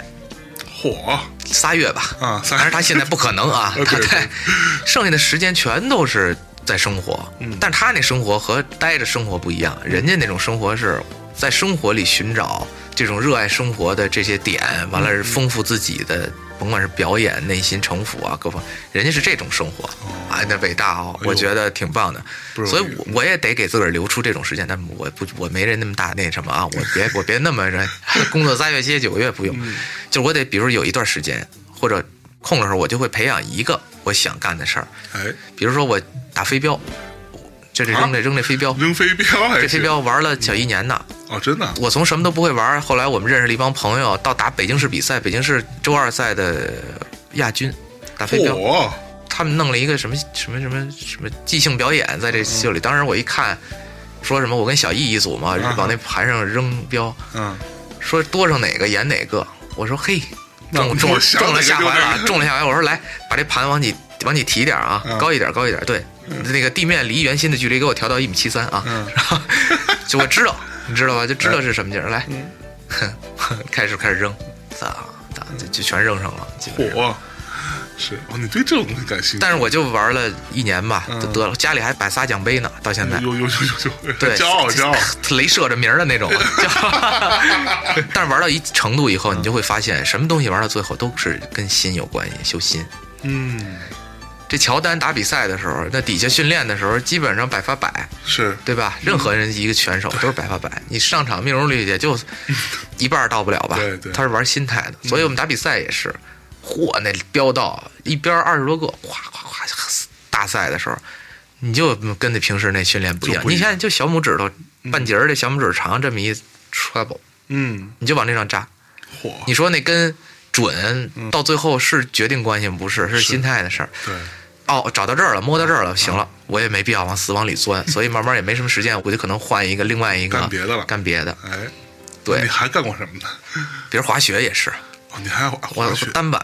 嚯仨月吧。啊，但是他现在不可能啊，对他在 剩下的时间全都是在生活。嗯。但是他那生活和待着生活不一样，人家那种生活是在生活里寻找这种热爱生活的这些点，完了是丰富自己的，甭管是表演、内心城府啊，各方，人家是这种生活啊，那伟大哦，我觉得挺棒的。所以我我也得给自个儿留出这种时间，但我不我没人那么大那什么啊，我别我别那么人工作仨月歇九个月不用，嗯。就是我得比如有一段时间或者空的时候，我就会培养一个我想干的事儿，哎，比如说我打飞镖，就这扔这扔这飞镖，扔飞镖这飞镖玩了小一年呢。哦，真的我从什么都不会玩，后来我们认识了一帮朋友，到打北京市比赛，北京市周二赛的亚军，打飞镖。哦他们弄了一个什么什么什么什么即兴表演在这秀里，当时我一看，说什么我跟小易一组嘛，啊往那盘上扔镖，嗯，说多上哪个演哪个。我说嘿，中中中了下怀了，个中了下怀。我说来，把这盘往你往你提点啊，嗯高一点，高一点。对，那个地面离圆心的距离给我调到一米七三啊。嗯然后 就我知道，你知道吧？就知道是什么劲儿。来，嗯 开始开始扔，咋咋就就全扔上了。基本上火是哦，你对这种东西感兴趣？但是我就玩了一年吧，嗯就得了。家里还摆仨奖杯呢，到现在。有有有有有，对，骄傲 骄傲，镭射着名儿的那种。但是玩到一程度以后，你就会发现，什么东西玩到最后都是跟心有关系，修心。嗯，这乔丹打比赛的时候，那底下训练的时候，基本上百发百，是对吧？任何人一个选手都是百发百，你上场命中率也就 一半儿到不了吧？对对他是玩心态的，所以我们打比赛也是，嚯，那飙到一边二十多个，咵咵咵，大赛的时候，你就跟那平时那训练不一样。你看，就小拇指头半截儿的小拇指长这么一 trouble，嗯，你就往那上扎。嚯你说那跟准到最后是决定关系吗？不是，是心态的事儿。对，哦，找到这儿了，摸到这儿了，行了，我也没必要往死往里钻，所以慢慢也没什么时间，我就可能换一个另外一个干别的了干别的。哎，对你还干过什么呢？比如滑雪也是，哦，你还滑雪，单板，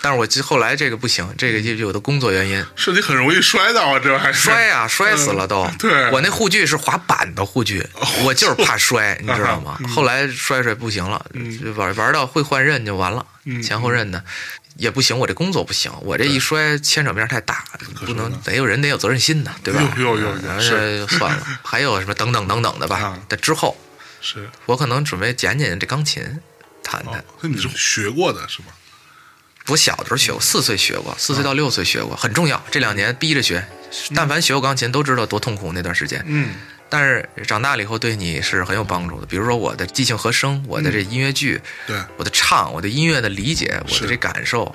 但是我就后来这个不行，这个就有的工作原因，是你很容易摔倒啊，这还是摔呀、摔死了都。嗯对我那护具是滑板的护具，我就是怕摔，你知道吗？嗯后来摔摔不行了，就玩玩到会换刃就完了，嗯前后刃的。也不行，我这工作不行，我这一摔牵扯面太大，不能得有人得有责任心的，对吧？有有有就算了，还有什么等等等等的吧啊。在之后，是我可能准备捡捡这钢琴，弹哦弹。，那你是学过的是吗？我小的时候学过，四岁学过，四岁到六岁学过，很重要。这两年逼着学，但凡学过钢琴都知道多痛苦那段时间。嗯，但是长大了以后对你是很有帮助的。比如说我的即兴和声，我的这音乐剧，对，我的唱，我的音乐的理解，我的这感受，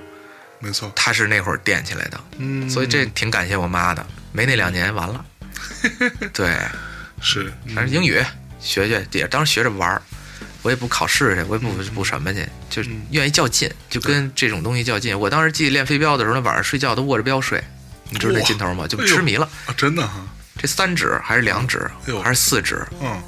没错，它是那会儿垫起来的。嗯，所以这挺感谢我妈的，没那两年完了。对，是。反正英语学学也当时学着玩儿，我也不考试去，我也不不什么去，就是愿意较劲，就跟这种东西较劲。我当时记得练飞镖的时候，那晚上睡觉都握着镖睡，你知道那劲头吗？就痴迷了。啊，真的哈，这三指还是两指还是四指？嗯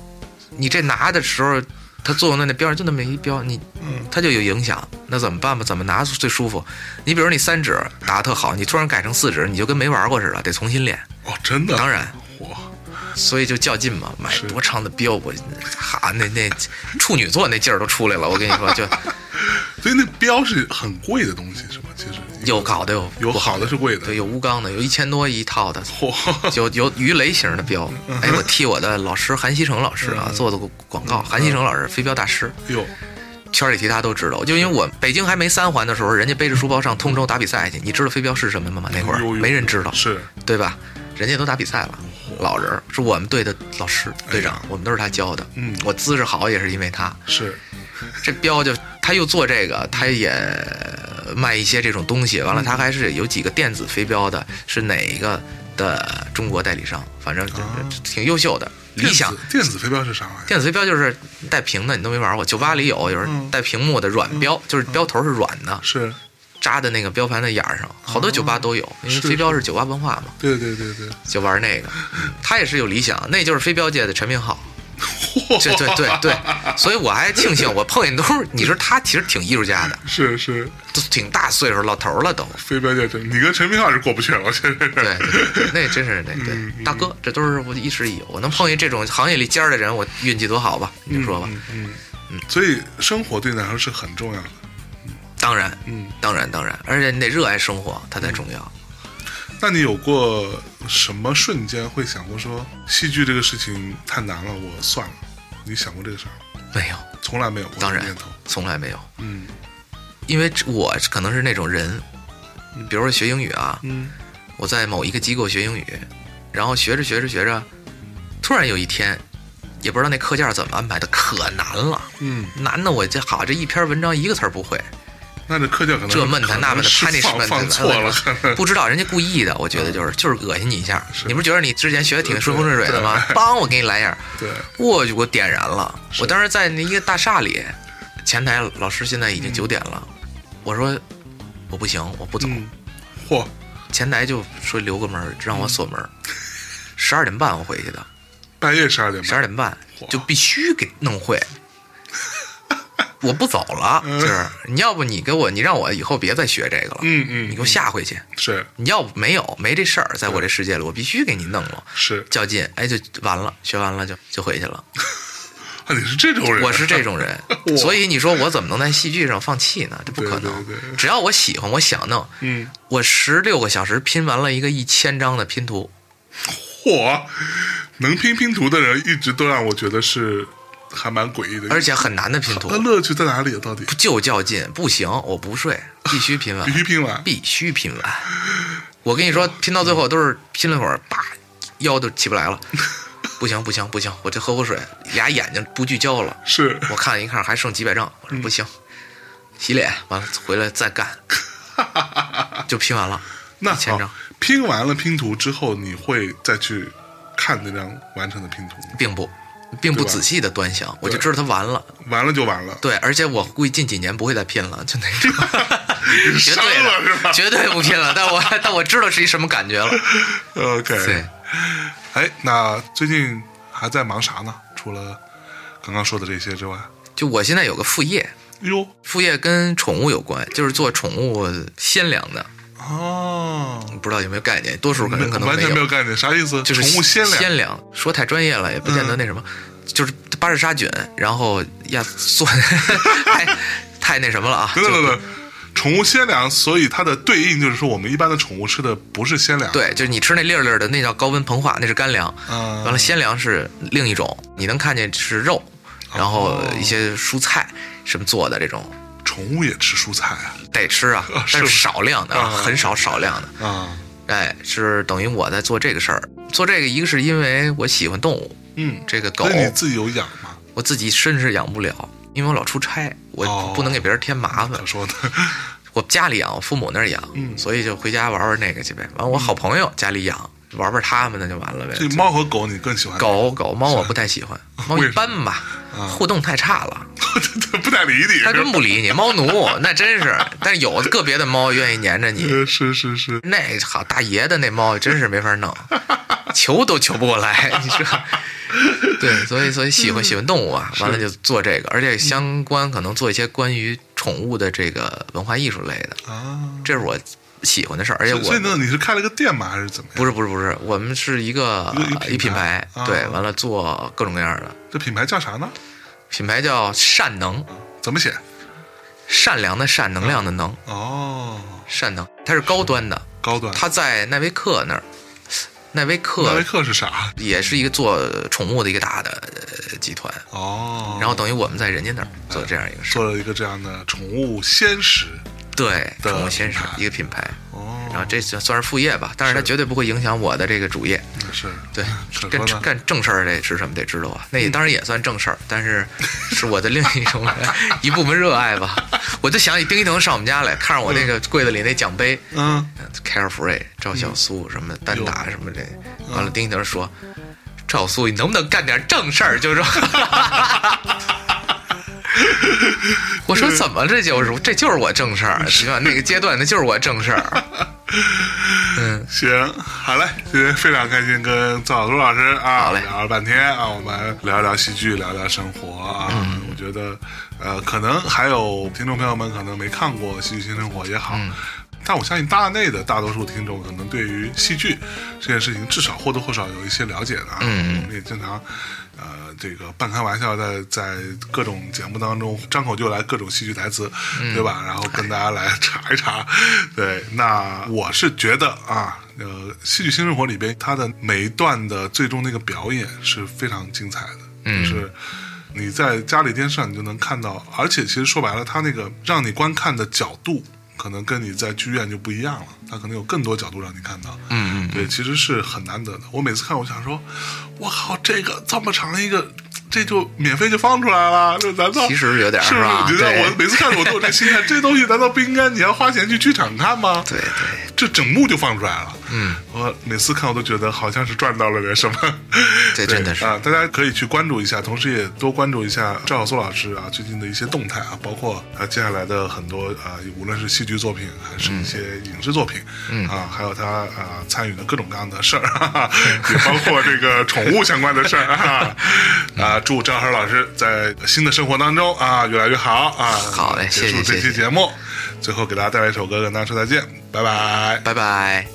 你这拿的时候，它作用在那标上就那么一标，你嗯，它就有影响。那怎么办吧？怎么拿最舒服？你比如你三指打的特好，你突然改成四指，你就跟没玩过似的，得重新练。哦，真的，当然，哇，所以就较劲嘛，买多长的标，我哈那那处女座那劲儿都出来了。我跟你说，就 所以那标是很贵的东西是吧？其实有好的有有不好好的是贵的，对，有钨钢的，有一千多一套的，嚯，有有鱼雷型的标。哎，我替我的老师韩锡成老师啊嗯。做的广告，韩锡成老师飞镖大师，哟，圈里其他都知道。就因为我北京还没三环的时候，人家背着书包上通州打比赛去，你知道飞镖是什么吗？那会儿没人知道，是。对吧？人家都打比赛了，老人是我们队的老师队长我们都是他教的。嗯。我姿势好也是因为他。是，这标就他又做这个，他也卖一些这种东西。完了，他还是有几个电子飞镖的，是哪一个的中国代理商？反正挺优秀的。理想电子飞镖是啥玩意儿？电子飞镖就是带屏的，你都没玩过。酒吧里有，有人带屏幕的软标，就是标头是软的，是，扎在那个标盘的眼儿上，好多酒吧都有，因为飞镖是酒吧文化嘛，对对对对，就玩那个。他也是有理想，那就是飞镖界的陈明昊。对对对对，所以我还庆幸我碰见都是，你说他其实挺艺术家的，是是，都挺大岁数老头了都。非标界真，你跟陈明浩是过不去了，我现在是。对那真是那对大哥，这都是我一时一有，我能碰见这种行业里尖儿的人，我运气多好吧？你就说吧。嗯嗯，所以生活对你来说是很重要的。当然，嗯，当然，当然，而且你得热爱生活，它才重要。那你有过什么瞬间会想过说戏剧这个事情太难了，我算了？你想过这个事儿？没有，从来没有过当然。从来没有，嗯。因为我可能是那种人，比如说学英语啊，嗯。我在某一个机构学英语，然后学着学着学着，突然有一天，也不知道那课件怎么安排的，可难了，嗯，难的我这好这一篇文章一个词儿不会，那这课就可能这闷他那问他是 punishment 放放错了，不知道人家故意的，我觉得就是就是恶心你一下。你不是觉得你之前学的挺顺风顺水的吗？梆，我给你来一下，对，我就给我点燃了。我当时在那一个大厦里，前台老师现在已经九点了，我说我不行，我不走。嗯，嚯，前台就说留个门让我锁门儿，十二点半我回去的，半夜十二点半，十二点半就必须给弄会。我不走了，就是。你要不你给我，你让我以后别再学这个了，嗯嗯，你给我下回去。是。你要不没有没这事儿，在我这世界里，我必须给你弄了。是，较劲，哎，就完了，学完了就就回去了。啊，你是这种人，我是这种人，所以你说我怎么能在戏剧上放弃呢？这不可能。对对对。只要我喜欢，我想弄，嗯，我十六个小时拼完了一个一千张的拼图，嚯，能拼拼图的人一直都让我觉得是还蛮诡异的，而且很难的拼图那，乐趣在哪里啊？到底就较劲，不行，我不睡，必须拼完必，须拼完，必须拼完。我跟你说，拼到最后都是拼了会儿，叭，腰都起不来了。不行不行不行，我这喝口水，俩眼睛不聚焦了。是我看了一看，还剩几百张，我说不行，洗脸完了回来再干，就拼完了。那一千张好，拼完了拼图之后，你会再去看那张完成的拼图吗？并不，并不仔细的端详，我就知道他完了。完了就完了，对，而且我估计近几年不会再拼了，就那种，绝伤对了是吧，绝对不拼了。但我 但我知道是一什么感觉了。OK，对，哎，那最近还在忙啥呢？除了刚刚说的这些之外，就我现在有个副业，哟，副业跟宠物有关，就是做宠物鲜粮的，哦，不知道有没有概念？多数可能可能完全没有，概念，啥意思？就是宠物鲜粮，鲜粮，说太专业了也不见得那什么，就是巴氏杀菌，然后压酸，太太那什么了啊？就等等等等，宠物鲜粮，所以它的对应就是说，我们一般的宠物吃的不是鲜粮，，对，就是你吃那粒儿粒儿的，那叫高温膨化，那是干粮。嗯，完了，鲜粮是另一种，你能看见是肉，然后一些蔬菜什么做的这种宠物也吃蔬菜啊得吃啊啊，但是是少量的啊，啊很少少量的。啊，哎，是等于我在做这个事儿。做这个，一个是因为我喜欢动物，嗯，这个狗你自己有养吗？我自己甚至养不了，因为我老出差，我哦不能给别人添麻烦咋。说呢？我家里养，我父母那儿养，嗯所以就回家玩玩那个去呗。完，我好朋友家里养，玩玩他们的就完了呗。这猫和狗你更喜欢？狗狗猫我不太喜欢，猫一般吧，啊互动太差了。不太理你，它真不理你，猫奴那真是。但是有个别的猫愿意粘着你，呃是是是，那好大爷的那猫真是没法弄，求都求不过来。你说，对，所以所以喜欢喜欢动物啊，完了就做这个，而且相关可能做一些关于宠物的这个文化艺术类的，啊。这是我喜欢的事儿。而且我所以呢，你是开了个店吗？还是怎么样？不是不是不是，我们是一个一品牌，啊对，完了做各种各样的这品牌叫啥呢？品牌叫善能，怎么写？善良的善，能量的能，哦，善能，它是高端的。高端。它在奈维克那儿，奈维纳维克克是啥？也是一个做宠物的一个大的呃集团，哦，然后等于我们在人家那儿做这样一个事，做了一个这样的宠物鲜食。对，的宠物先生一个品牌，哦，然后这算算是副业吧，但是它绝对不会影响我的这个主业。是。对，干。干正事儿得是什么得知道啊，那也当然也算正事儿，但是是我的另一种一部分热爱吧。我就想起丁一腾上我们家来，看着我那个柜子里那奖杯，嗯，Carefree、赵小苏什么单打什么这，完了丁一腾说：“赵小苏，你能不能干点正事儿？”就是说，我说怎么这就是这就是我正事儿，是吧？那个阶段那就是我正事儿。嗯，行，好嘞，今天非常开心跟赵小苏老师啊好嘞聊了半天啊，我们聊一聊戏剧，聊一聊生活啊。嗯我觉得呃，可能还有听众朋友们可能没看过《戏剧新生活》也好。嗯但我相信大内的大多数听众可能对于戏剧这件事情至少或多或少有一些了解的嗯我们也经常，呃，这个半开玩笑的在各种节目当中张口就来各种戏剧台词，嗯对吧？然后跟大家来 查一查。对，那我是觉得啊，呃，《戏剧新生活》里边它的每一段的最终那个表演是非常精彩的，嗯就是。你在家里电视上你就能看到，而且其实说白了，它那个让你观看的角度，可能跟你在剧院就不一样了，它可能有更多角度让你看到。嗯嗯，对，其实是很难得的。我每次看，我想说，我靠，这个这么长一个，这就免费就放出来了，这难道其实有点是不是是吧？？你知道，我每次看着我都有这心态，这东西难道不应该你要花钱去剧场看吗？对对，这整幕就放出来了。嗯，我每次看我都觉得好像是赚到了点什么。这真的是 啊，大家可以去关注一下，同时也多关注一下赵小苏老师啊最近的一些动态啊，包括啊接下来的很多啊，无论是戏剧作品还是一些影视作品，嗯啊，还有他啊参与的各种各样的事儿，哈哈也包括这个宠物相关的事儿啊。啊，祝张海老师在新的生活当中啊越来越好啊！好嘞结束这谢谢谢谢期节目，最后给大家带来一首歌，跟大家说再见，拜拜。拜拜。